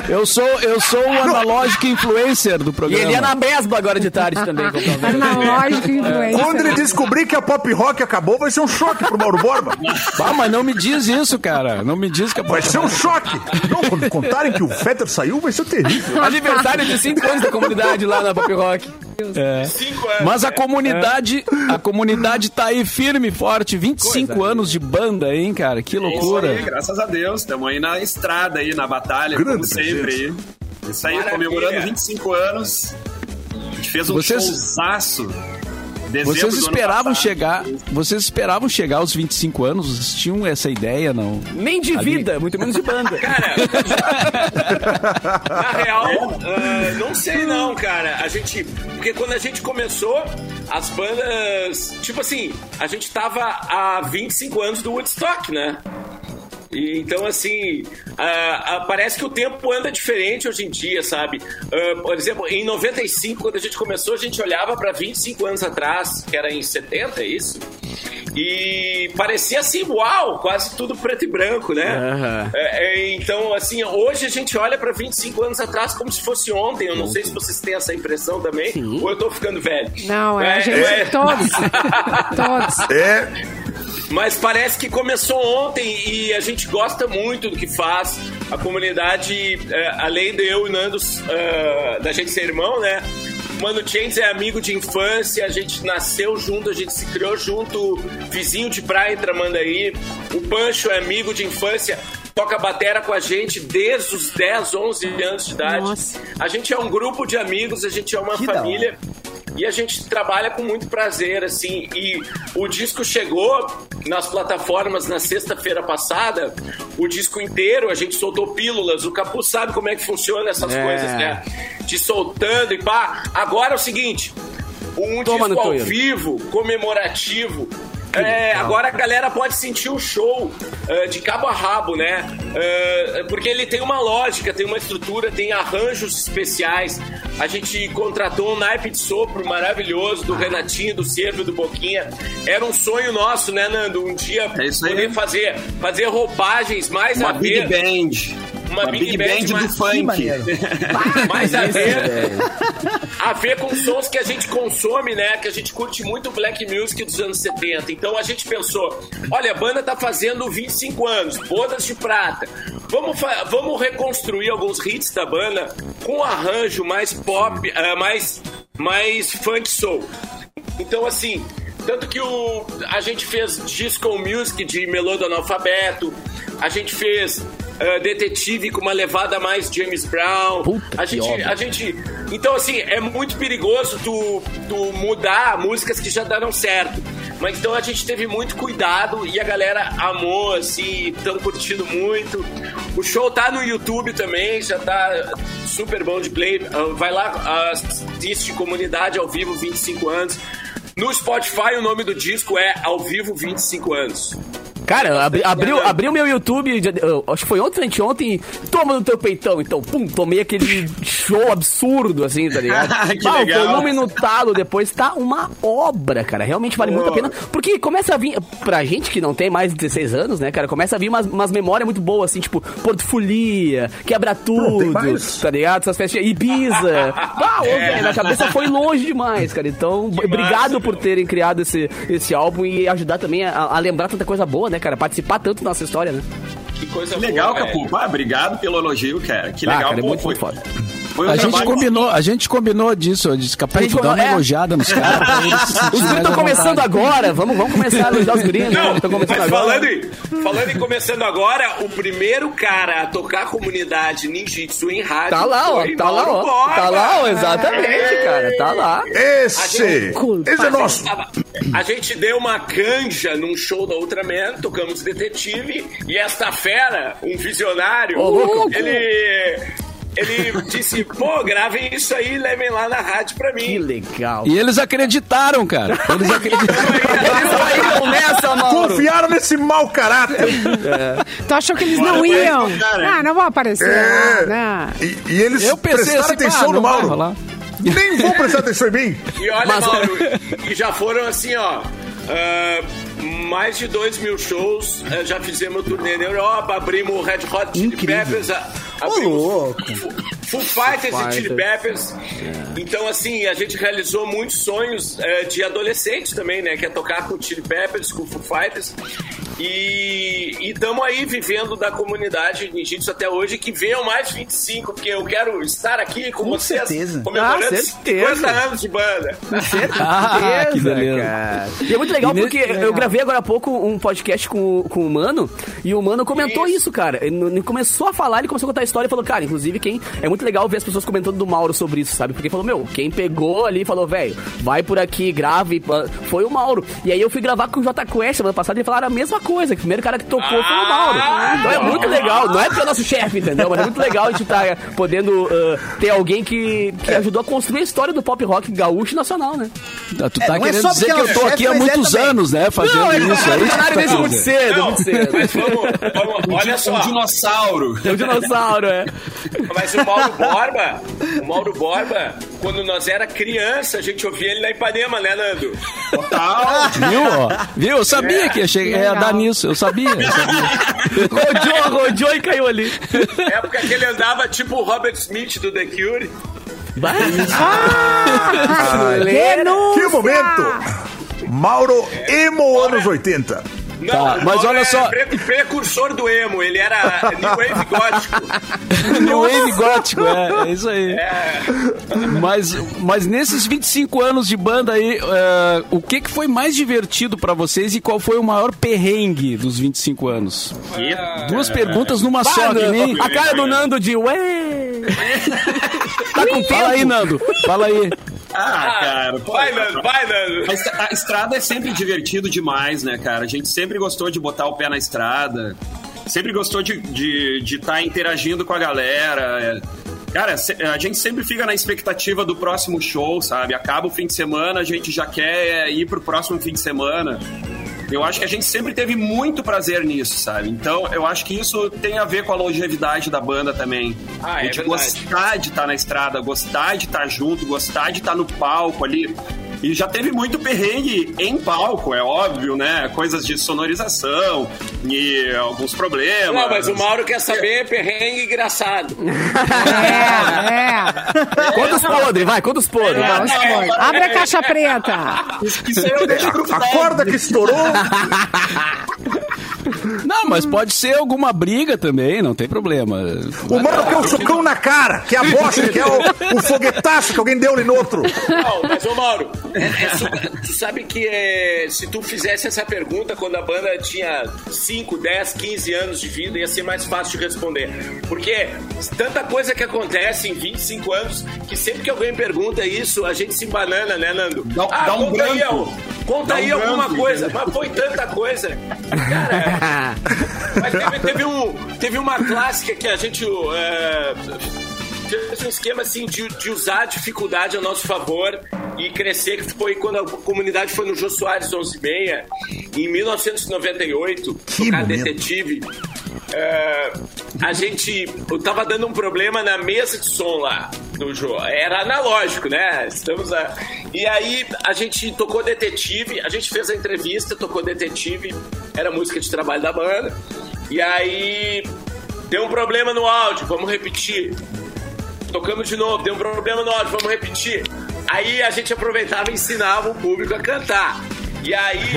Eu sou, eu sou o analógico influencer do E programa. ele ia na Besba agora de tarde também. comprar um negócio. Analógico Quando ele influencer. descobrir que a pop rock acabou, vai ser um choque pro Mauro Borba. Ah, mas não me diz isso, cara. Não me diz que é Vai ser um choque. Não, quando contarem que o Fetter saiu, vai ser terrível. Aniversário de 5 anos da comunidade lá na Pop Rock. Cinco anos. Mas a comunidade, a comunidade tá aí firme e forte. 25 anos de banda, hein, cara? Que Isso aí, loucura. graças a Deus. Estamos aí na estrada, aí, na batalha, Grande como sempre. Aí. Isso aí, Maravilha. comemorando 25 anos. A gente fez um Vocês- showzaço. Dezembro Vocês esperavam chegar, vocês esperavam chegar aos 25 anos? Vocês tinham essa ideia, não? Nem de Ali. vida, muito menos de banda. [laughs] Na real, ah, não sei não, cara. A gente. Porque quando a gente começou, as bandas. Tipo assim, a gente tava há 25 anos do Woodstock, né? E, então, assim, ah, parece que o tempo anda diferente hoje em dia, sabe? Ah, por exemplo, em 95, quando a gente começou, a gente olhava para 25 anos atrás, que era em 70, é isso? E parecia assim, uau, quase tudo preto e branco, né? Aham. É, é, então, assim, hoje a gente olha pra 25 anos atrás como se fosse ontem. Eu não sei se vocês têm essa impressão também, Sim. ou eu tô ficando velho. Não, é, a gente. é. Todos. [laughs] todos. É, Mas parece que começou ontem e a gente gosta muito do que faz. A comunidade, é, além de eu e Nando, é, da gente ser irmão, né? O Mano Chains é amigo de infância, a gente nasceu junto, a gente se criou junto, vizinho de praia em Tramandaí. O Pancho é amigo de infância, toca batera com a gente desde os 10, 11 anos de idade. Nossa. A gente é um grupo de amigos, a gente é uma Que família. E a gente trabalha com muito prazer, assim. E o disco chegou nas plataformas na sexta-feira passada. O disco inteiro, a gente soltou pílulas. O Capu sabe como é que funciona essas É. coisas, né? Te soltando e pá. Agora é o seguinte: um Toma disco ao vivo, comemorativo. É, agora a galera pode sentir o show é, de cabo a rabo, né? É, porque ele tem uma lógica, tem uma estrutura, tem arranjos especiais. A gente contratou um naipe de sopro maravilhoso do Renatinho, do Cervo e do Boquinha. Era um sonho nosso, né, Nando? Um dia É poder fazer, fazer roupagens mais Uma a Big ver. Band. Uma Big Band, do mas- Que funk. [laughs] mais a ver, a ver com sons que a gente consome, né? Que a gente curte muito o black music dos anos 70. Então a gente pensou, olha, a banda tá fazendo 25 anos, bodas de prata. Vamos, vamos reconstruir alguns hits da banda com um arranjo mais pop, ah, mais, mais funk soul. Então, assim, tanto que o, a gente fez disco music de Melô do Analfabeto, a gente fez ah, Detetive com uma levada mais James Brown. Puta a gente, a gente. Então, assim, é muito perigoso tu, tu mudar músicas que já deram certo. Mas então a gente teve muito cuidado e a galera amou, assim, estão curtindo muito. O show tá no YouTube também, já tá super bom de play. Ah, Vai lá, assiste Comunidade ao vivo 25 anos. No Spotify o nome do disco é Ao Vivo 25 anos. Cara, abri, abriu, abriu meu YouTube, acho que foi ontem, anteontem, toma no teu peitão. Então, pum, tomei aquele show absurdo, assim, tá ligado? [laughs] Que Ah, o legal. volume no talo depois tá uma obra, cara. Realmente vale muito a pena. Porque começa a vir, pra gente que não tem mais de 16 anos, né, cara, começa a vir umas, umas memórias muito boas, assim, tipo, Porto Folia, Quebra Tudo, tá ligado? Essas festas, Ibiza. Ah, ô, velho, na cabeça foi longe demais, cara. Então, obrigado massa, por terem criado esse, esse álbum e ajudar também a, a lembrar tanta coisa boa, né, cara? Participar tanto da nossa história, né? Que coisa Que legal, boa, Capu. Ah, obrigado pelo elogio, cara. Que Ah, legal. cara, é Pô, muito, foi, muito foda. Foi um A gente, combinou, a gente combinou disso. Eu disse, capaz A gente de dar uma é. elogiada nos caras. [laughs] Os guris mais estão começando agora, vamos, vamos começar a elogiar os guris, né? Não, Estão começando mas falando em, falando em começando agora, o primeiro cara a tocar a comunidade ninjitsu em rádio Tá lá, ó, tá lá, ó. Borba. Tá lá, ó, exatamente, cara, tá lá. esse, esse é nosso. A gente deu uma canja num show da Ultraman, tocamos Detetive, e esta fera, um visionário, louco. ele, ele disse, pô, gravem isso aí e levem lá na rádio pra Que mim. legal. E eles acreditaram, cara. Eles [laughs] acreditaram. Eles saíram nessa, Mauro. Confiaram nesse mau caráter. Tu achou que eles não Bora, iam? bora, cara. Ah, não vão aparecer. É. né? E, e eles Eu pensei prestaram assim, atenção no não Mauro. Nem vão prestar atenção em mim. E olha, Mas- Mauro, e já foram assim, ó. ah, mais de dois mil shows, ah, já fizemos turnê na Europa, abrimos o Red Hot Chili Incrível. Peppers, a- Ô, abrimos louco. Foo Fighters e Chili Peppers. Então, assim, a gente realizou muitos sonhos eh, de adolescente também, né? Que é tocar com o Chili Peppers, com o Foo Fighters. E estamos aí vivendo da comunidade ninjitsu até hoje, que venham mais 25, porque eu quero estar aqui com, Com vocês, certeza. comemorando Ah, certeza. 50 anos de banda. [laughs] Ah, que beleza. cara. E é muito legal E porque nesse- eu gravei agora há pouco um podcast com, o- com o Mano e o Mano comentou isso, cara. Ele, ele começou a falar, ele começou a contar a história e falou, cara, inclusive quem. É muito legal ver as pessoas comentando do Mauro sobre isso, sabe? Porque falou, meu, quem pegou ali e falou, velho, vai por aqui, grave, foi o Mauro. E aí eu fui gravar com o J Quest semana passada e falaram a mesma coisa, o primeiro cara que tocou foi o Mauro. Ah, Então é muito legal, não é porque é nosso chefe, entendeu? Mas é muito legal a gente estar podendo ah, ter alguém que, que ajudou a construir a história do pop rock gaúcho nacional, né? Tu É, tá não é querendo só dizer porque que é eu tô chefe, aqui há é muitos anos, né? Fazendo Não, isso. tá É isso que tu tá muito cedo, Não, muito cedo. mas vamos, vamos olha só. Um dinossauro. É um dinossauro, é. Mas o Mauro Borba, o Mauro Borba, quando nós era criança, a gente ouvia ele na Ipanema, né, Nando? Total. Viu? ó? Viu? Eu sabia que ia, chegar, ia dar nisso. Eu sabia. Eu sabia. [laughs] Rodeou, rodeou e caiu ali. época que ele andava tipo o Robert Smith do The Cure. Denúncia! Que momento! Mauro Emo anos 80. Não, Tá, o mas olha é só- pre- precursor do emo, ele era New Wave gótico. [laughs] New Wave gótico, é, é isso aí. Mas, mas nesses 25 anos de banda aí, é, o que, que foi mais divertido pra vocês e qual foi o maior perrengue dos 25 anos? Duas perguntas numa só, que nem... A cara do Nando de ué. [laughs] Tá com Fala aí, Nando. Fala aí. Ah, cara. pô, Vai, Nando, vai, Nando. A estra- a estrada é sempre divertido demais, né, cara? A gente sempre gostou de botar o pé na estrada, sempre gostou de estar de, de tá interagindo com a galera. Cara, a gente sempre fica na expectativa do próximo show, sabe? Acaba o fim de semana, a gente já quer ir pro próximo fim de semana. Eu acho que a gente sempre teve muito prazer nisso, sabe? Então, eu acho que isso tem a ver com a longevidade da banda também. Ah, a é gente verdade. gostar de estar na estrada, gostar de estar junto, gostar de estar no palco ali. E já teve muito perrengue em palco, é óbvio, né? Coisas de sonorização e alguns problemas. Não, mas o Mauro quer saber perrengue engraçado. [laughs] É, é. Conta os podres, vai, conta os podres. É, podres. Abre a caixa preta. Isso aí eu deixo pro A corda que estourou. [laughs] Não, mas pode ser alguma briga também, não tem problema. O mano quer o socão na cara, que é a bosta, que é o, o foguetaço que alguém deu ali no outro. Não, mas ô Mauro, é- é tu sabe que é, se tu fizesse essa pergunta quando a banda tinha 5, 10, 15 anos de vida, ia ser mais fácil de responder. Porque tanta coisa que acontece em 25 anos que sempre que alguém pergunta isso, a gente se banana, né, Nando? Dá- dá um conta aí, branco. conta Dá um aí alguma branco, coisa. entendeu? Mas foi tanta coisa. Cara, mas teve, teve um, teve uma clássica que a gente. é, fez um esquema assim de, de usar a dificuldade a nosso favor e crescer, que foi quando a comunidade foi no Jô Soares 11:30 em 1998, Que tocar detetive. É, a gente. Eu tava dando um problema na mesa de som lá do Jô. Era analógico, né? Estamos a, e aí a gente tocou detetive, a gente fez a entrevista, tocou detetive, era música de trabalho da banda. E aí deu um problema no áudio, vamos repetir. Tocamos de novo, deu um problema no áudio, vamos repetir. Aí a gente aproveitava e ensinava o público a cantar. E aí. [laughs]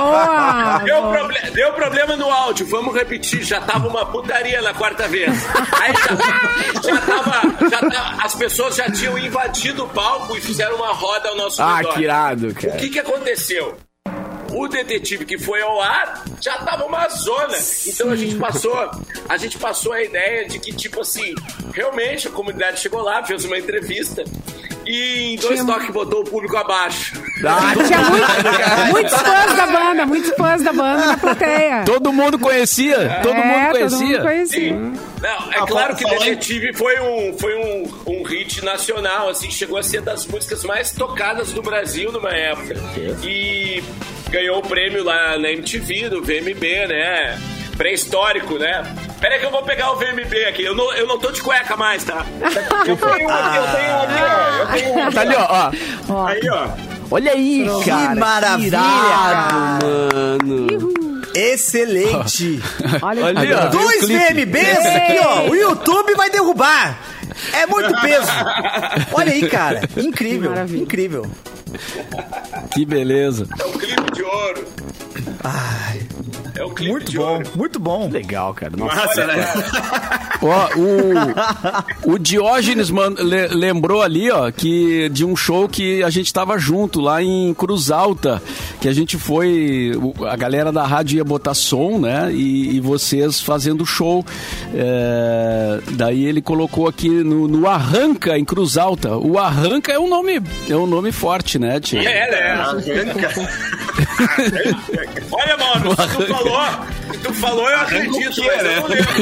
Boa. Deu, proble- deu problema no áudio, vamos repetir. Já tava uma putaria na quarta vez. Aí já, já tava, já tava- As pessoas já tinham invadido o palco e fizeram uma roda ao nosso Ah, redor. que irado, O cara. que que aconteceu? O detetive que foi ao ar já tava uma zona. Então a gente passou, a gente passou a ideia de que tipo assim, realmente a comunidade chegou lá, fez uma entrevista e em dois Tinha- toques botou o público abaixo. Ah, Tinha muito- muitos fãs da banda, muitos fãs da banda na plateia. Todo mundo conhecia, todo é, mundo Todo conhecia. mundo conhecia. Sim. Não, é Ah, claro que Detetive foi um, foi um, um hit nacional, assim, chegou a ser das músicas mais tocadas do Brasil numa época. E ganhou o prêmio lá na MTV, do VMB, né? Pré-histórico, né? Pera aí que eu vou pegar o VMB aqui. Eu não, eu não tô de cueca mais, tá? Eu tenho um aqui, eu tenho um aqui, ó. Eu tenho um aqui. Tá ali, ó, ó. Aí, ó. Olha aí, Que cara. maravilha, irado, mano. Excelente. [laughs] Olha Ali, aqui. ó. Dois. VMBs aqui, ó. O YouTube vai derrubar. É muito peso. Olha aí, cara. Incrível, Maravilha. incrível. Que beleza. É o clipe de ouro. É o clipe Muito de bom, ouro. muito bom. Legal, cara. Nossa. Massa, né? Ó, o, o Diógenes man- le- lembrou ali, ó, que de um show que a gente tava junto lá em Cruz Alta, que a gente foi, a galera da rádio ia botar som, né, e, e vocês fazendo show. É, daí ele colocou aqui no, no Arranca, em Cruz Alta. O Arranca é um nome, é um nome forte, né, Tia? É, né? [laughs] Olha, mano, se tu falou, se tu falou, eu acredito, quê, mas né? eu não lembro.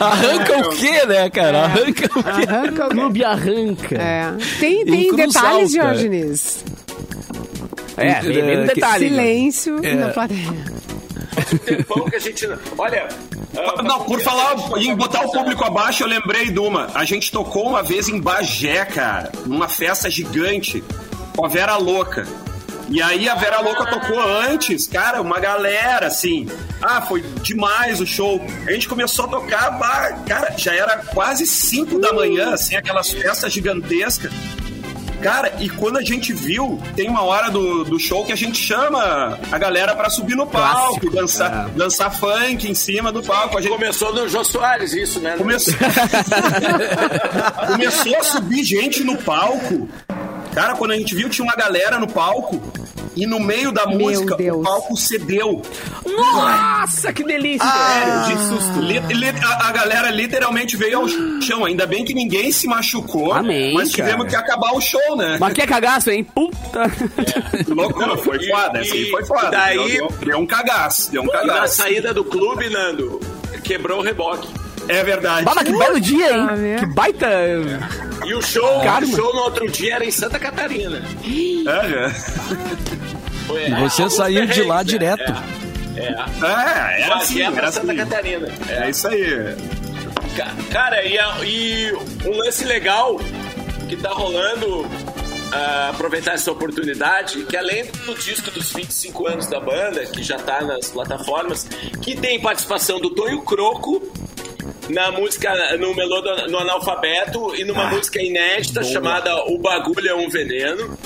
Arranca o quê, né, cara? Arranca o quê? Arranca o- Clube arranca. É. Tem, Em tem detalhes, Alta. Diógenes. É, vem no É, que- detalhe. Silêncio É. na plateia. faz um tempão que a gente. Olha. ah, Não, por falar que em botar o público abaixo, eu lembrei de uma. A gente tocou uma vez em Bagé, cara, numa festa gigante, com a Vera Louca. E aí a Vera Louca tocou antes, cara, uma galera, assim. Ah, foi demais o show. A gente começou a tocar, bah, cara, já era quase 5 da manhã, assim, aquelas festas gigantescas. Cara, e quando a gente viu, tem uma hora do, do show que a gente chama a galera pra subir no palco, Clássico. dançar, dançar funk em cima do palco. A gente Começou no Jô Soares, isso, né? começou... [laughs] [laughs] começou a subir gente no palco. Cara, quando a gente viu, tinha uma galera no palco. E no meio da Meu música, Deus. o palco cedeu. Nossa, que delícia! Sério, de susto. Li- li- a, a galera literalmente veio ao chão. Ainda bem que ninguém se machucou. Amém, mas tivemos cara. que acabar o show, né? Mas que cagaço, hein? Puta! Que loucura, foi E- foda. Essa aí foi foda. daí- Deu, deu- deu um cagaço. Deu um E na cagaço. saída do clube, Nando, quebrou o reboque. É verdade. Bah, mas que belo dia, hein? Ah? Que baita. E o show, o show no outro dia era em Santa Catarina. Aham. Foi- E você alguns saiu de lá né? direto. É, é. É, era assim, era Santa assim. Catarina. É isso aí. Ca- Cara, e, a- e um lance legal que tá rolando, ah, aproveitar essa oportunidade, que além do disco dos 25 anos da banda, que já tá nas plataformas, que tem participação do Tonho Croco na música, no Melô do- no Analfabeto e numa música inédita chamada O Bagulho é um Veneno.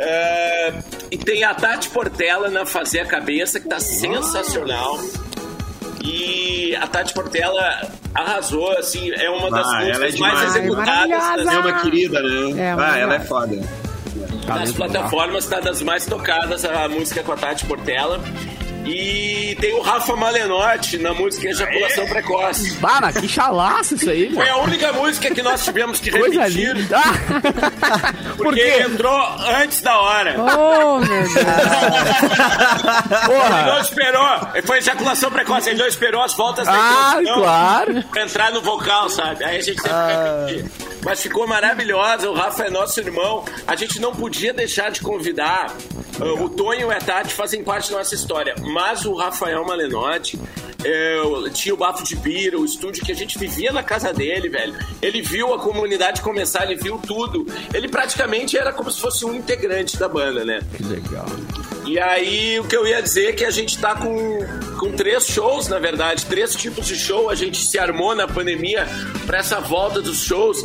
Ah, e tem a Tati Portela na Fazer a Cabeça, que tá sensacional. E a Tati Portela arrasou, assim, é uma das Ah, é músicas mais demais. executadas Maravilhosa. nas, É uma querida, né? É, ah, ela é foda. nas plataformas, tá das mais tocadas a música com a Tati Portela. E tem o Rafa Malenotti na música Ejaculação Precoce. Bah, mas que chalaço isso aí, Foi mano. a única música que nós tivemos que Coisa repetir, linda. [laughs] Ah! porque entrou antes da hora. Oh, meu Deus. Ele Porra! não esperou. Foi ejaculação precoce. Ele não esperou as voltas da Ah, claro. pra entrar no vocal, sabe? Aí a gente teve que repetir. Mas ficou maravilhosa. O Rafa é nosso irmão. A gente não podia deixar de convidar. uh, o Tonho e a Tati fazem parte da nossa história. Mas o Rafael Malenotti é, tinha o Bafo de Bira, o estúdio que a gente vivia na casa dele, velho. Ele viu a comunidade começar, ele viu tudo. Ele praticamente era como se fosse um integrante da banda, né? Que legal. E aí, o que eu ia dizer é que a gente tá com, com três shows, na verdade, três tipos de show. A gente se armou na pandemia para essa volta dos shows.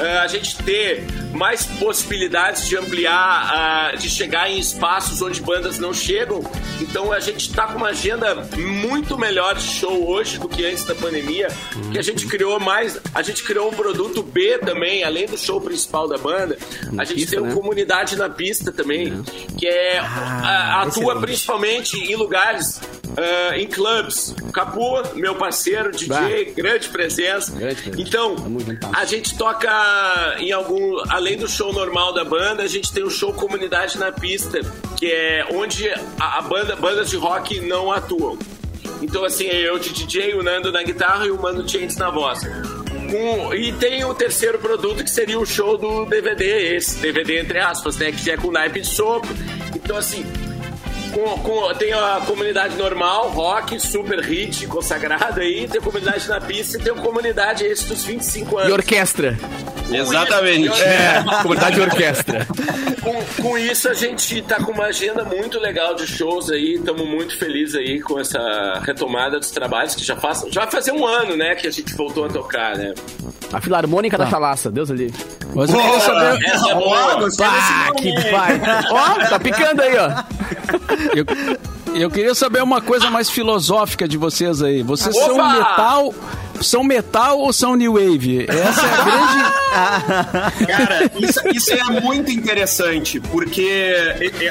eh, a gente ter mais possibilidades de ampliar, ah, de chegar em espaços onde bandas não chegam. Então a gente tá com uma agenda muito melhor de show hoje do que antes da pandemia. Que a gente criou mais, a gente criou um produto B também, além do show principal da banda. Na a gente pista, tem né? um comunidade na pista também, que é a- atua principalmente em lugares, ah, em clubs. Capu, meu parceiro, DJ, grande presença. Grande presença. Então, a gente toca em algum. Além do show normal da banda, a gente tem o show comunidade na pista, que é onde a, a banda, bandas de rock não atuam. Então, assim, é eu de DJ, o Nando na guitarra e o Mano Chains na voz. Com- e tem o terceiro produto que seria o show do DVD, esse DVD entre aspas, né? Que é com naipe de sopro. Então, assim, com- com- tem a comunidade normal, rock, super hit, consagrada aí, tem a comunidade na pista e tem a comunidade esse dos 25 anos. E orquestra. Exatamente. É, comunidade de orquestra. Com, com isso a gente tá com uma agenda muito legal de shows aí, estamos muito felizes aí com essa retomada dos trabalhos que já faz, já vai fazer um ano, né, que a gente voltou a tocar, né? A Filarmônica da Chalaça, Deus ali. Mas eu queria saber. Essa é boa. Ah, que vai. Ó, tá picando aí, ó. Eu, eu queria saber uma coisa mais filosófica de vocês aí. Vocês são Opa! metal. São metal ou são new wave? Essa é a grande. [laughs] Cara, isso, isso é muito interessante, porque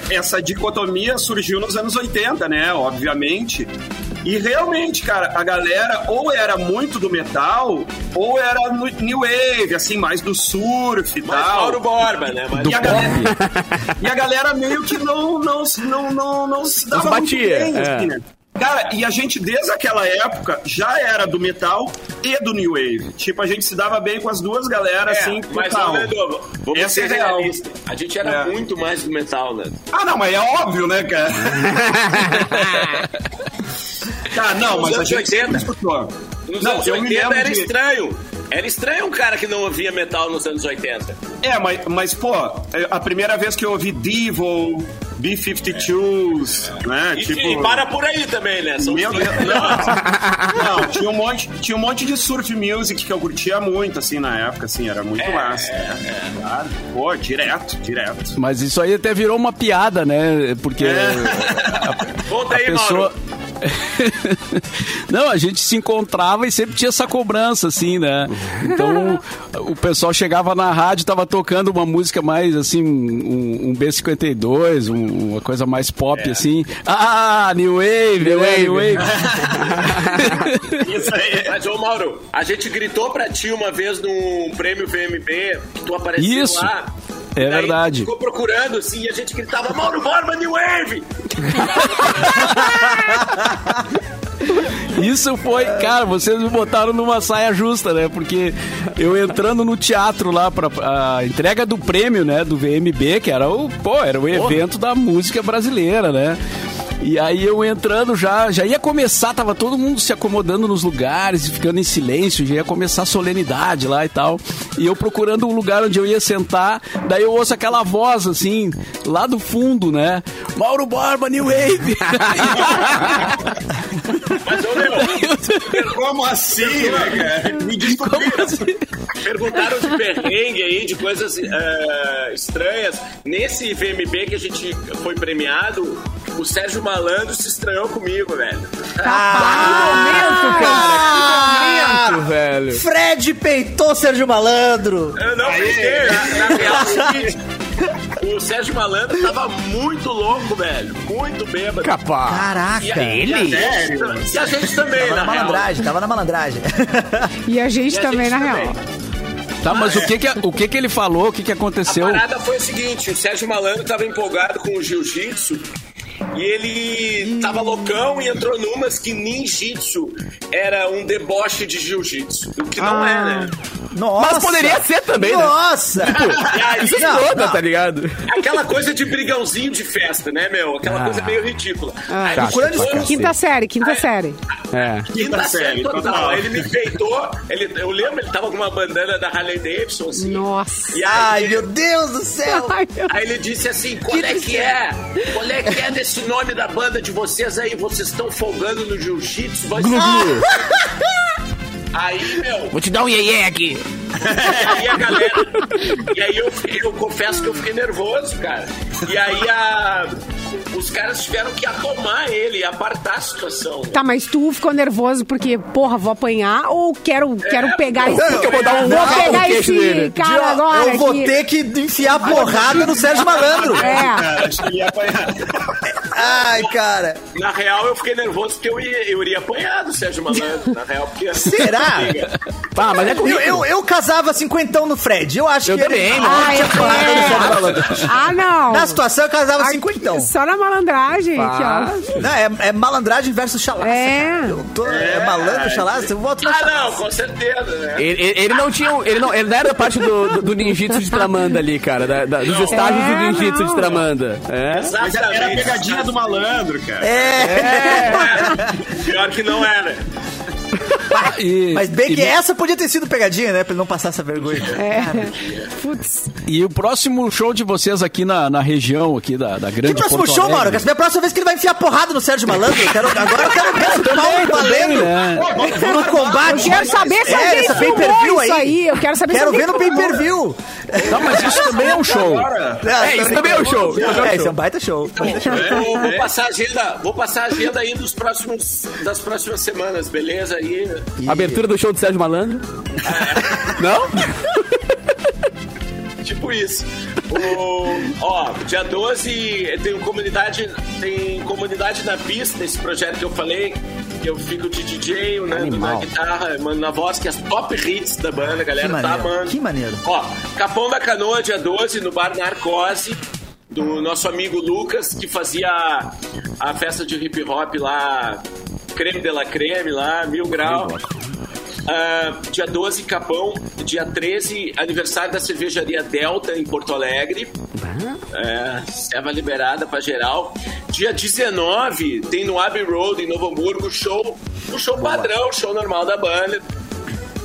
essa dicotomia surgiu nos anos 80, né? Obviamente. E realmente, cara, a galera ou era muito do metal, ou era no new wave, assim, mais do surf e Mas tal. Mauro Borba, né? Mas- E a, galera, [laughs] e a galera meio que não, não, se- não, não, não se dava Não batia, muito bem, é. assim, né? Cara, e a gente desde aquela época já era do metal e do new wave. Tipo, a gente se dava bem com as duas galeras, É, assim, mas não, Edu, vamos Essa ser é real. realistas. A gente era É. muito mais do metal, né? Ah, não, mas é óbvio, né, cara? [laughs] Tá, não, mas a gente sempre 80. escutou. Nos Não, anos eu me 80 lembro era de- estranho. Era estranho um cara que não ouvia metal nos anos 80. É, mas, mas, pô, é a primeira vez que eu ouvi Devil, B-52s, né? E, tipo... e para por aí também, né? São Meu Deus, não. [laughs] não, tinha um, monte, tinha um monte de surf music que eu curtia muito, assim, na época, assim, era muito massa. É, claro. Pô, direto, direto. Mas isso aí até virou uma piada, né? Porque É. Conta a aí, pessoa. Mauro. [laughs] Não, a gente se encontrava e sempre tinha essa cobrança, assim, né? Então, o pessoal chegava na rádio, tava tocando uma música mais, assim, um, um B52, um- uma coisa mais pop, assim. Ah, New Wave, né? New Wave. [laughs] Isso aí. Mas, ô Mauro, a gente gritou pra ti uma vez num prêmio VMB, que tu apareceu Isso. lá. É Daí verdade. Ficou procurando, assim, e a gente gritava, Mauro Borba, New Wave! [laughs] Isso foi, cara, vocês me botaram numa saia justa, né? Porque eu entrando no teatro lá pra a entrega do prêmio, né, do VMB, que era o, pô, era o evento da música brasileira, né? E aí eu entrando já, já ia começar, tava todo mundo se acomodando nos lugares e ficando em silêncio, já ia começar a solenidade lá e tal. E eu procurando um lugar onde eu ia sentar, daí eu ouço aquela voz assim, lá do fundo, né? Mauro Borba, New Wave! Mas, ô meu, Como assim, né, cara? Me [laughs] descobriram. Assim? perguntaram de perrengue aí, de coisas eh, estranhas. Nesse VMB que a gente foi premiado, o Sérgio Malandro se estranhou comigo, velho. momento, Ah, Que momento, velho. Fred peitou Sérgio Malandro. Eu não peguei, na, na real, é o seguinte, o Sérgio Malandro tava muito louco, velho. Muito bêbado. Capaz. Caraca. E a, e a gente, e a gente também, Tava na na real. malandragem, tava na malandragem. E a gente E a também, gente na também. real. Tá, mas o que que, o que que ele falou? O que que aconteceu? A parada foi o seguinte, o Sérgio Malandro tava empolgado com o jiu-jitsu e ele tava loucão e entrou numas que ninjitsu era um deboche de jiu-jitsu. O que não Ah. é, né? Nossa. Mas poderia ser também, né? Nossa. Aí, Isso Não, toda, não. tá ligado? aquela coisa de brigãozinho de festa, né, meu? Aquela Ah. coisa meio ridícula. Aí, pra cacete. Quinta série, quinta série. É. Quinta série série, total. total. Aí ele me peitou. Ele, eu lembro, ele tava com uma bandana da Harley Davidson, assim. Nossa. E aí, Ai, meu Deus do céu. Ai, meu Aí ele disse assim: qual é que é? Qual é que é desse nome da banda de vocês aí? Vocês estão folgando no jiu-jitsu? Vai ser- [laughs] Aí, meu, Vou te dar um iê aqui. aí [laughs] a galera. E aí eu, eu confesso que eu fiquei nervoso, cara. E aí a. Os caras tiveram que atomar ele, apartar a situação. Tá, mas tu ficou nervoso porque, porra, vou apanhar ou quero, quero pegar esse. porque eu vou dar um vou pegar esse dele. cara Ó, agora. eu vou aqui. ter que enfiar porrada no Sérgio Malandro. É. Cara, acho que ia apanhar. Ai, cara. Na real, eu fiquei nervoso porque eu, ia, eu iria apanhar do Sérgio Malandro. Na real, porque. Será? [laughs] Ah, mas é Eu, comigo. eu, eu casava cinquentão no Fred. Eu acho Eu que também, ele... mano. Ah, é. Ah, não. Na situação, eu casava Aqui, cinquentão. Só na malandragem. aqui, ó. Não, é, é malandragem versus chalaça. É. tô, é. malandro, chalaça, eu voto na Ah, não, com certeza, né? Ele, ele- ele não tinha. um- Ele não, ele não era parte do, do, do ninjitsu de Tramanda ali, cara. da- da- dos estágios do É, ninjitsu não. de Tramanda. É. Mas era a pegadinha do malandro, cara. É. [laughs] Pior que não era. [laughs] E, Mas bem e- que essa podia ter sido pegadinha, né? Pra ele não passar essa vergonha. É. Putz. E o próximo show de vocês aqui na, na região aqui da, da Que grande próximo Porto show, Alegre. Mauro? Quer saber a próxima vez que ele vai enfiar porrada no Sérgio Malandro? Eu quero, agora eu quero ver pau Também, valendo. né? No combate. Eu quero saber se É, alguém filmou isso aí. Eu quero saber se Quero alguém ver no pay-per-view. Não, mas isso também é um show. É, isso também é um show. É, isso é um baita show. Vou, vou passar a agenda, vou passar a agenda aí dos próximos, das próximas semanas, beleza? Aí, Abertura do show do Sérgio Malandro. [laughs] Não? [laughs] tipo isso. O, ó, dia 12 tem comunidade, tem comunidade na pista, esse projeto que eu falei. que Eu fico de DJ, o Nando na guitarra, mano, na voz, que é as top hits da banda, galera Que tá maneiro, amando. que maneiro. Ó, Capão da Canoa, dia 12, no bar Narcose, do nosso amigo Lucas, que fazia a, a festa de hip hop lá, creme de la creme lá, mil grau. ah, dia 12, Capão. Dia 13, aniversário da cervejaria Delta em Porto Alegre. É, serva liberada pra geral. Dia 19, tem no Abbey Road, em Novo Hamburgo, show. O show padrão, show normal da banda.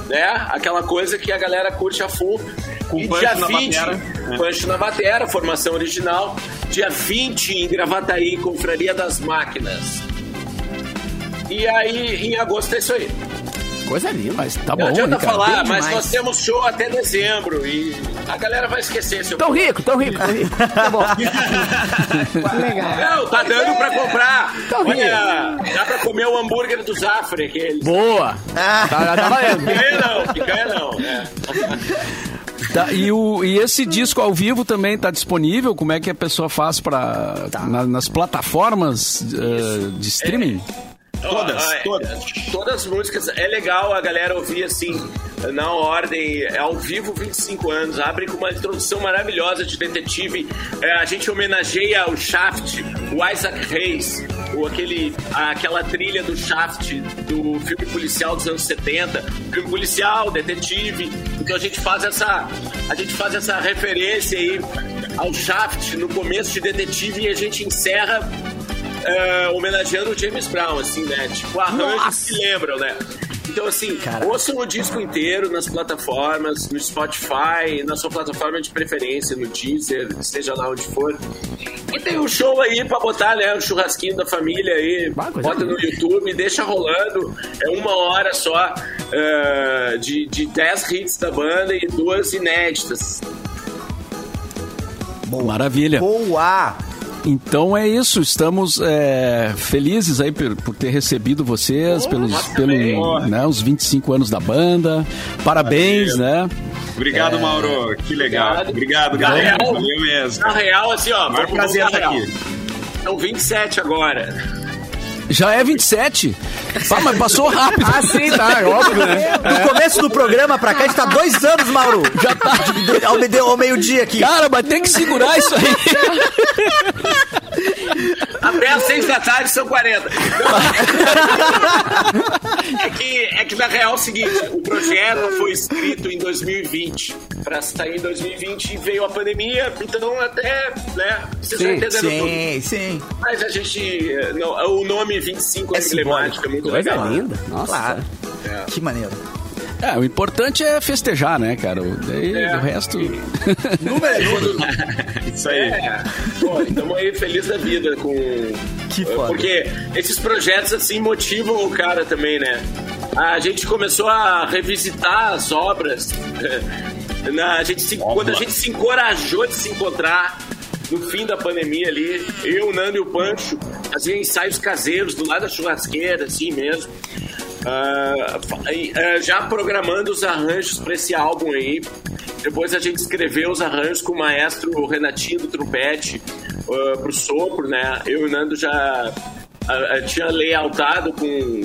Né? Aquela coisa que a galera curte a full. Com e dia na 20, batera. É. punch na batera, formação original. Dia 20, em Gravataí, Confraria das Máquinas. E aí, em agosto é isso aí. Coisa linda. Mas tá Não bom, adianta hein, cara? falar, bem mas demais. nós temos show até dezembro e a galera vai esquecer seu Tão rico, tão rico, tão rico. Tá bom. [laughs] Legal. Não, tá dando pra comprar. Tão Olha, dá pra comer o hambúrguer do Zafre, aquele. Boa. Ah, Tá, tá valendo. Picanha não, picanha não. É. Tá, e, o, e esse disco ao vivo também tá disponível? Como é que a pessoa faz para nas plataformas eh, de streaming? Todas, Ó, é, todas. Todas as músicas. É legal a galera ouvir assim, na ordem, é ao vivo 25 anos. Abre com uma introdução maravilhosa de detetive. É, a gente homenageia o Shaft, o Isaac Hayes, o, aquele, aquela trilha do Shaft, do filme policial dos anos 70. Filme policial, detetive. Então a gente faz essa, a gente faz essa referência aí ao Shaft no começo de detetive e a gente encerra é, homenageando o James Brown, assim, né? Tipo, arranjos que lembram, né? Então, assim, ouçam o disco inteiro nas plataformas, no Spotify, na sua plataforma de preferência, no Deezer, seja lá onde for. E tem um show aí pra botar, né? O churrasquinho da família aí. Ah, Bota no. YouTube, deixa rolando. É uma hora só é, de, de 10 hits da banda e duas inéditas. Maravilha. boa! Então é isso, estamos é, felizes aí por, por ter recebido vocês, pelos, pelo, né, os 25 anos da banda. Parabéns, né? Obrigado, Mauro. Que legal. Obrigado. Obrigado, galera. real- Valeu mesmo. Na real, assim, ó. Maior vamos- prazer estar aqui. São 27 agora. Já é 27? Ah, mas passou rápido. Ah, sim, tá, óbvio, né? Do começo do programa pra cá, a gente tá dois anos, Mauro. Já tá. Ao meio-dia aqui. Cara, mas tem que segurar isso aí. [laughs] Até às 6 da tarde são 40. [laughs] é, que, é que na real é o seguinte: o projeto foi escrito em 2020. Pra sair em 2020 veio a pandemia, então até, né? Vocês Sim, entenderam tudo. Sim, sim. Mas a gente. Não, o nome 25 é, É emblemático, é muito Coisa legal. linda. Nossa. Claro. Que maneiro. É, o importante é festejar, né, cara? O, daí, É. o resto. Número é número. [laughs] Isso aí. É, pô, estamos aí feliz da vida com. Que foda. Porque esses projetos assim motivam o cara também, né? A gente começou a revisitar as obras. [laughs] Na, a gente se- quando a gente se encorajou de se encontrar no fim da pandemia ali, eu, o Nando e o Pancho, fazia ensaios caseiros do lado da churrasqueira, assim mesmo. Ah, e, ah, já programando os arranjos para esse álbum aí. Depois a gente escreveu os arranjos com o maestro Renatinho do trompete ah, pro sopro, né? Eu e o Nando já ah, tinha layoutado com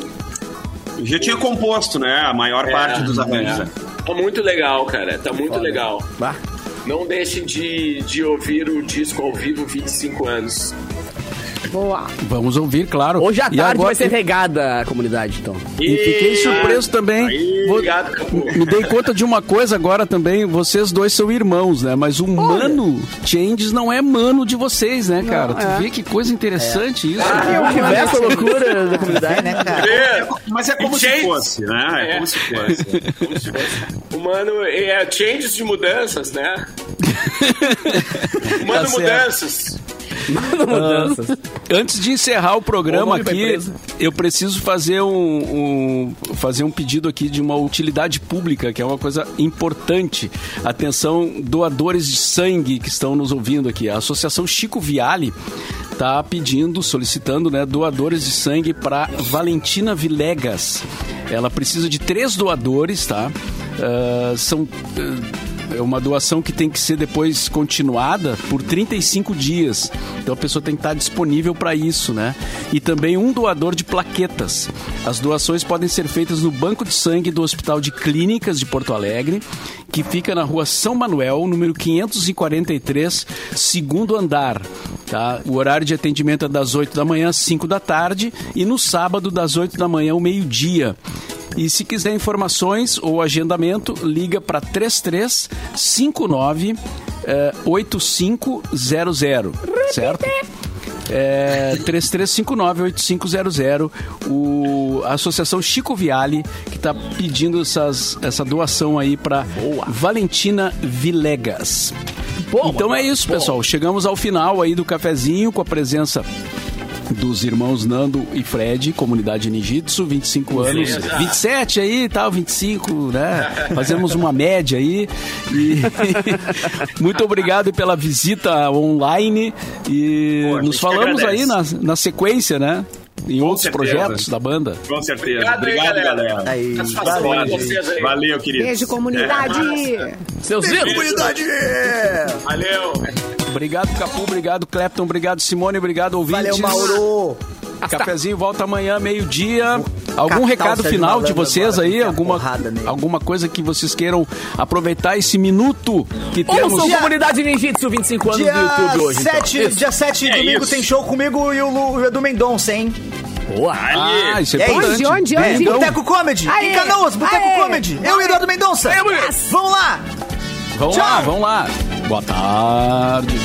Já tinha composto, né? A maior parte dos arranjos. é. Tá muito legal, cara. Tá muito legal. Bah. Não deixem de, de ouvir o disco ao vivo 25 anos. Boa. Vamos ouvir, claro. Hoje à E tarde agora- vai ser regada a comunidade, então. E fiquei surpreso também. Aí, Vou- obrigado, Capu. Me dei conta de uma coisa agora também. Vocês dois são irmãos, né? Mas o mano Changes não é mano de vocês, né, cara? tu é. vê que coisa interessante isso. É o universo, a loucura da comunidade. É, né, cara? É, Mas é como E se James- fosse, né? É, É. como se fosse. como se fosse. Humano é changes de mudanças, né? [laughs] Humano Tá certo. [laughs] mudanças. Mudanças. Antes de encerrar o programa aqui, eu preciso fazer um, um- fazer um pedido aqui de uma utilidade pública, que é uma coisa importante. Atenção, doadores de sangue que estão nos ouvindo aqui. A Associação Chico Viale está pedindo, solicitando, né, doadores de sangue para Valentina Vilegas. Ela precisa de três doadores, tá? Ah, são ah, é uma doação que tem que ser depois continuada por 35 dias. Então a pessoa tem que estar disponível para isso, né? E também um doador de plaquetas. As doações podem ser feitas no Banco de Sangue do Hospital de Clínicas de Porto Alegre, que fica na rua São Manuel, número 543, segundo andar. Tá? O horário de atendimento é das 8 da manhã às 5 da tarde e no sábado das 8 da manhã ao meio-dia. E se quiser informações ou agendamento, liga para 3359 eh, 8500, certo? É, 3359-8500, o, a Associação Chico Viale, que está pedindo essas, essa doação aí para Valentina Vilegas. então é isso, pessoal. Chegamos ao final aí do cafezinho com a presença dos irmãos Nando e Fred, comunidade Ninjitsu, 25 anos, 27 aí e tal, 25, né? [laughs] Fazemos uma média aí. E [laughs] muito obrigado pela visita online e Pô, nos falamos aí na, na sequência, né? Em outros certeza. projetos da banda. Com certeza. Obrigado aí, Obrigado, galera. galera. Aí, valeu, de gente. vocês aí. Valeu, querido. Beijo, comunidade! Seus ídolos. Comunidade! Valeu. Obrigado, Capu, obrigado, Clepton, obrigado, Simone, obrigado, ouvintes. Valeu, Mauro! Cafezinho volta amanhã, meio-dia. Algum recado final de vocês aí? enfiar Alguma, alguma coisa que vocês queiram aproveitar esse minuto que temos? Ouçam Comunidade Ninjitsu, 25 anos Dia do YouTube hoje. então. 7, Isso. dia 7 É domingo isso. tem show comigo e o, Lu, e o Edu Mendonça, hein? Boa. Ah, isso é, É isso. importante. Onde, onde, É, onde? Boteco Comedy, Aê! em Canoas, Boteco Aê! Comedy. Eu e o Eduardo Mendonça. Vamos lá! Vamos Tchau. lá, vamos lá. Boa tarde.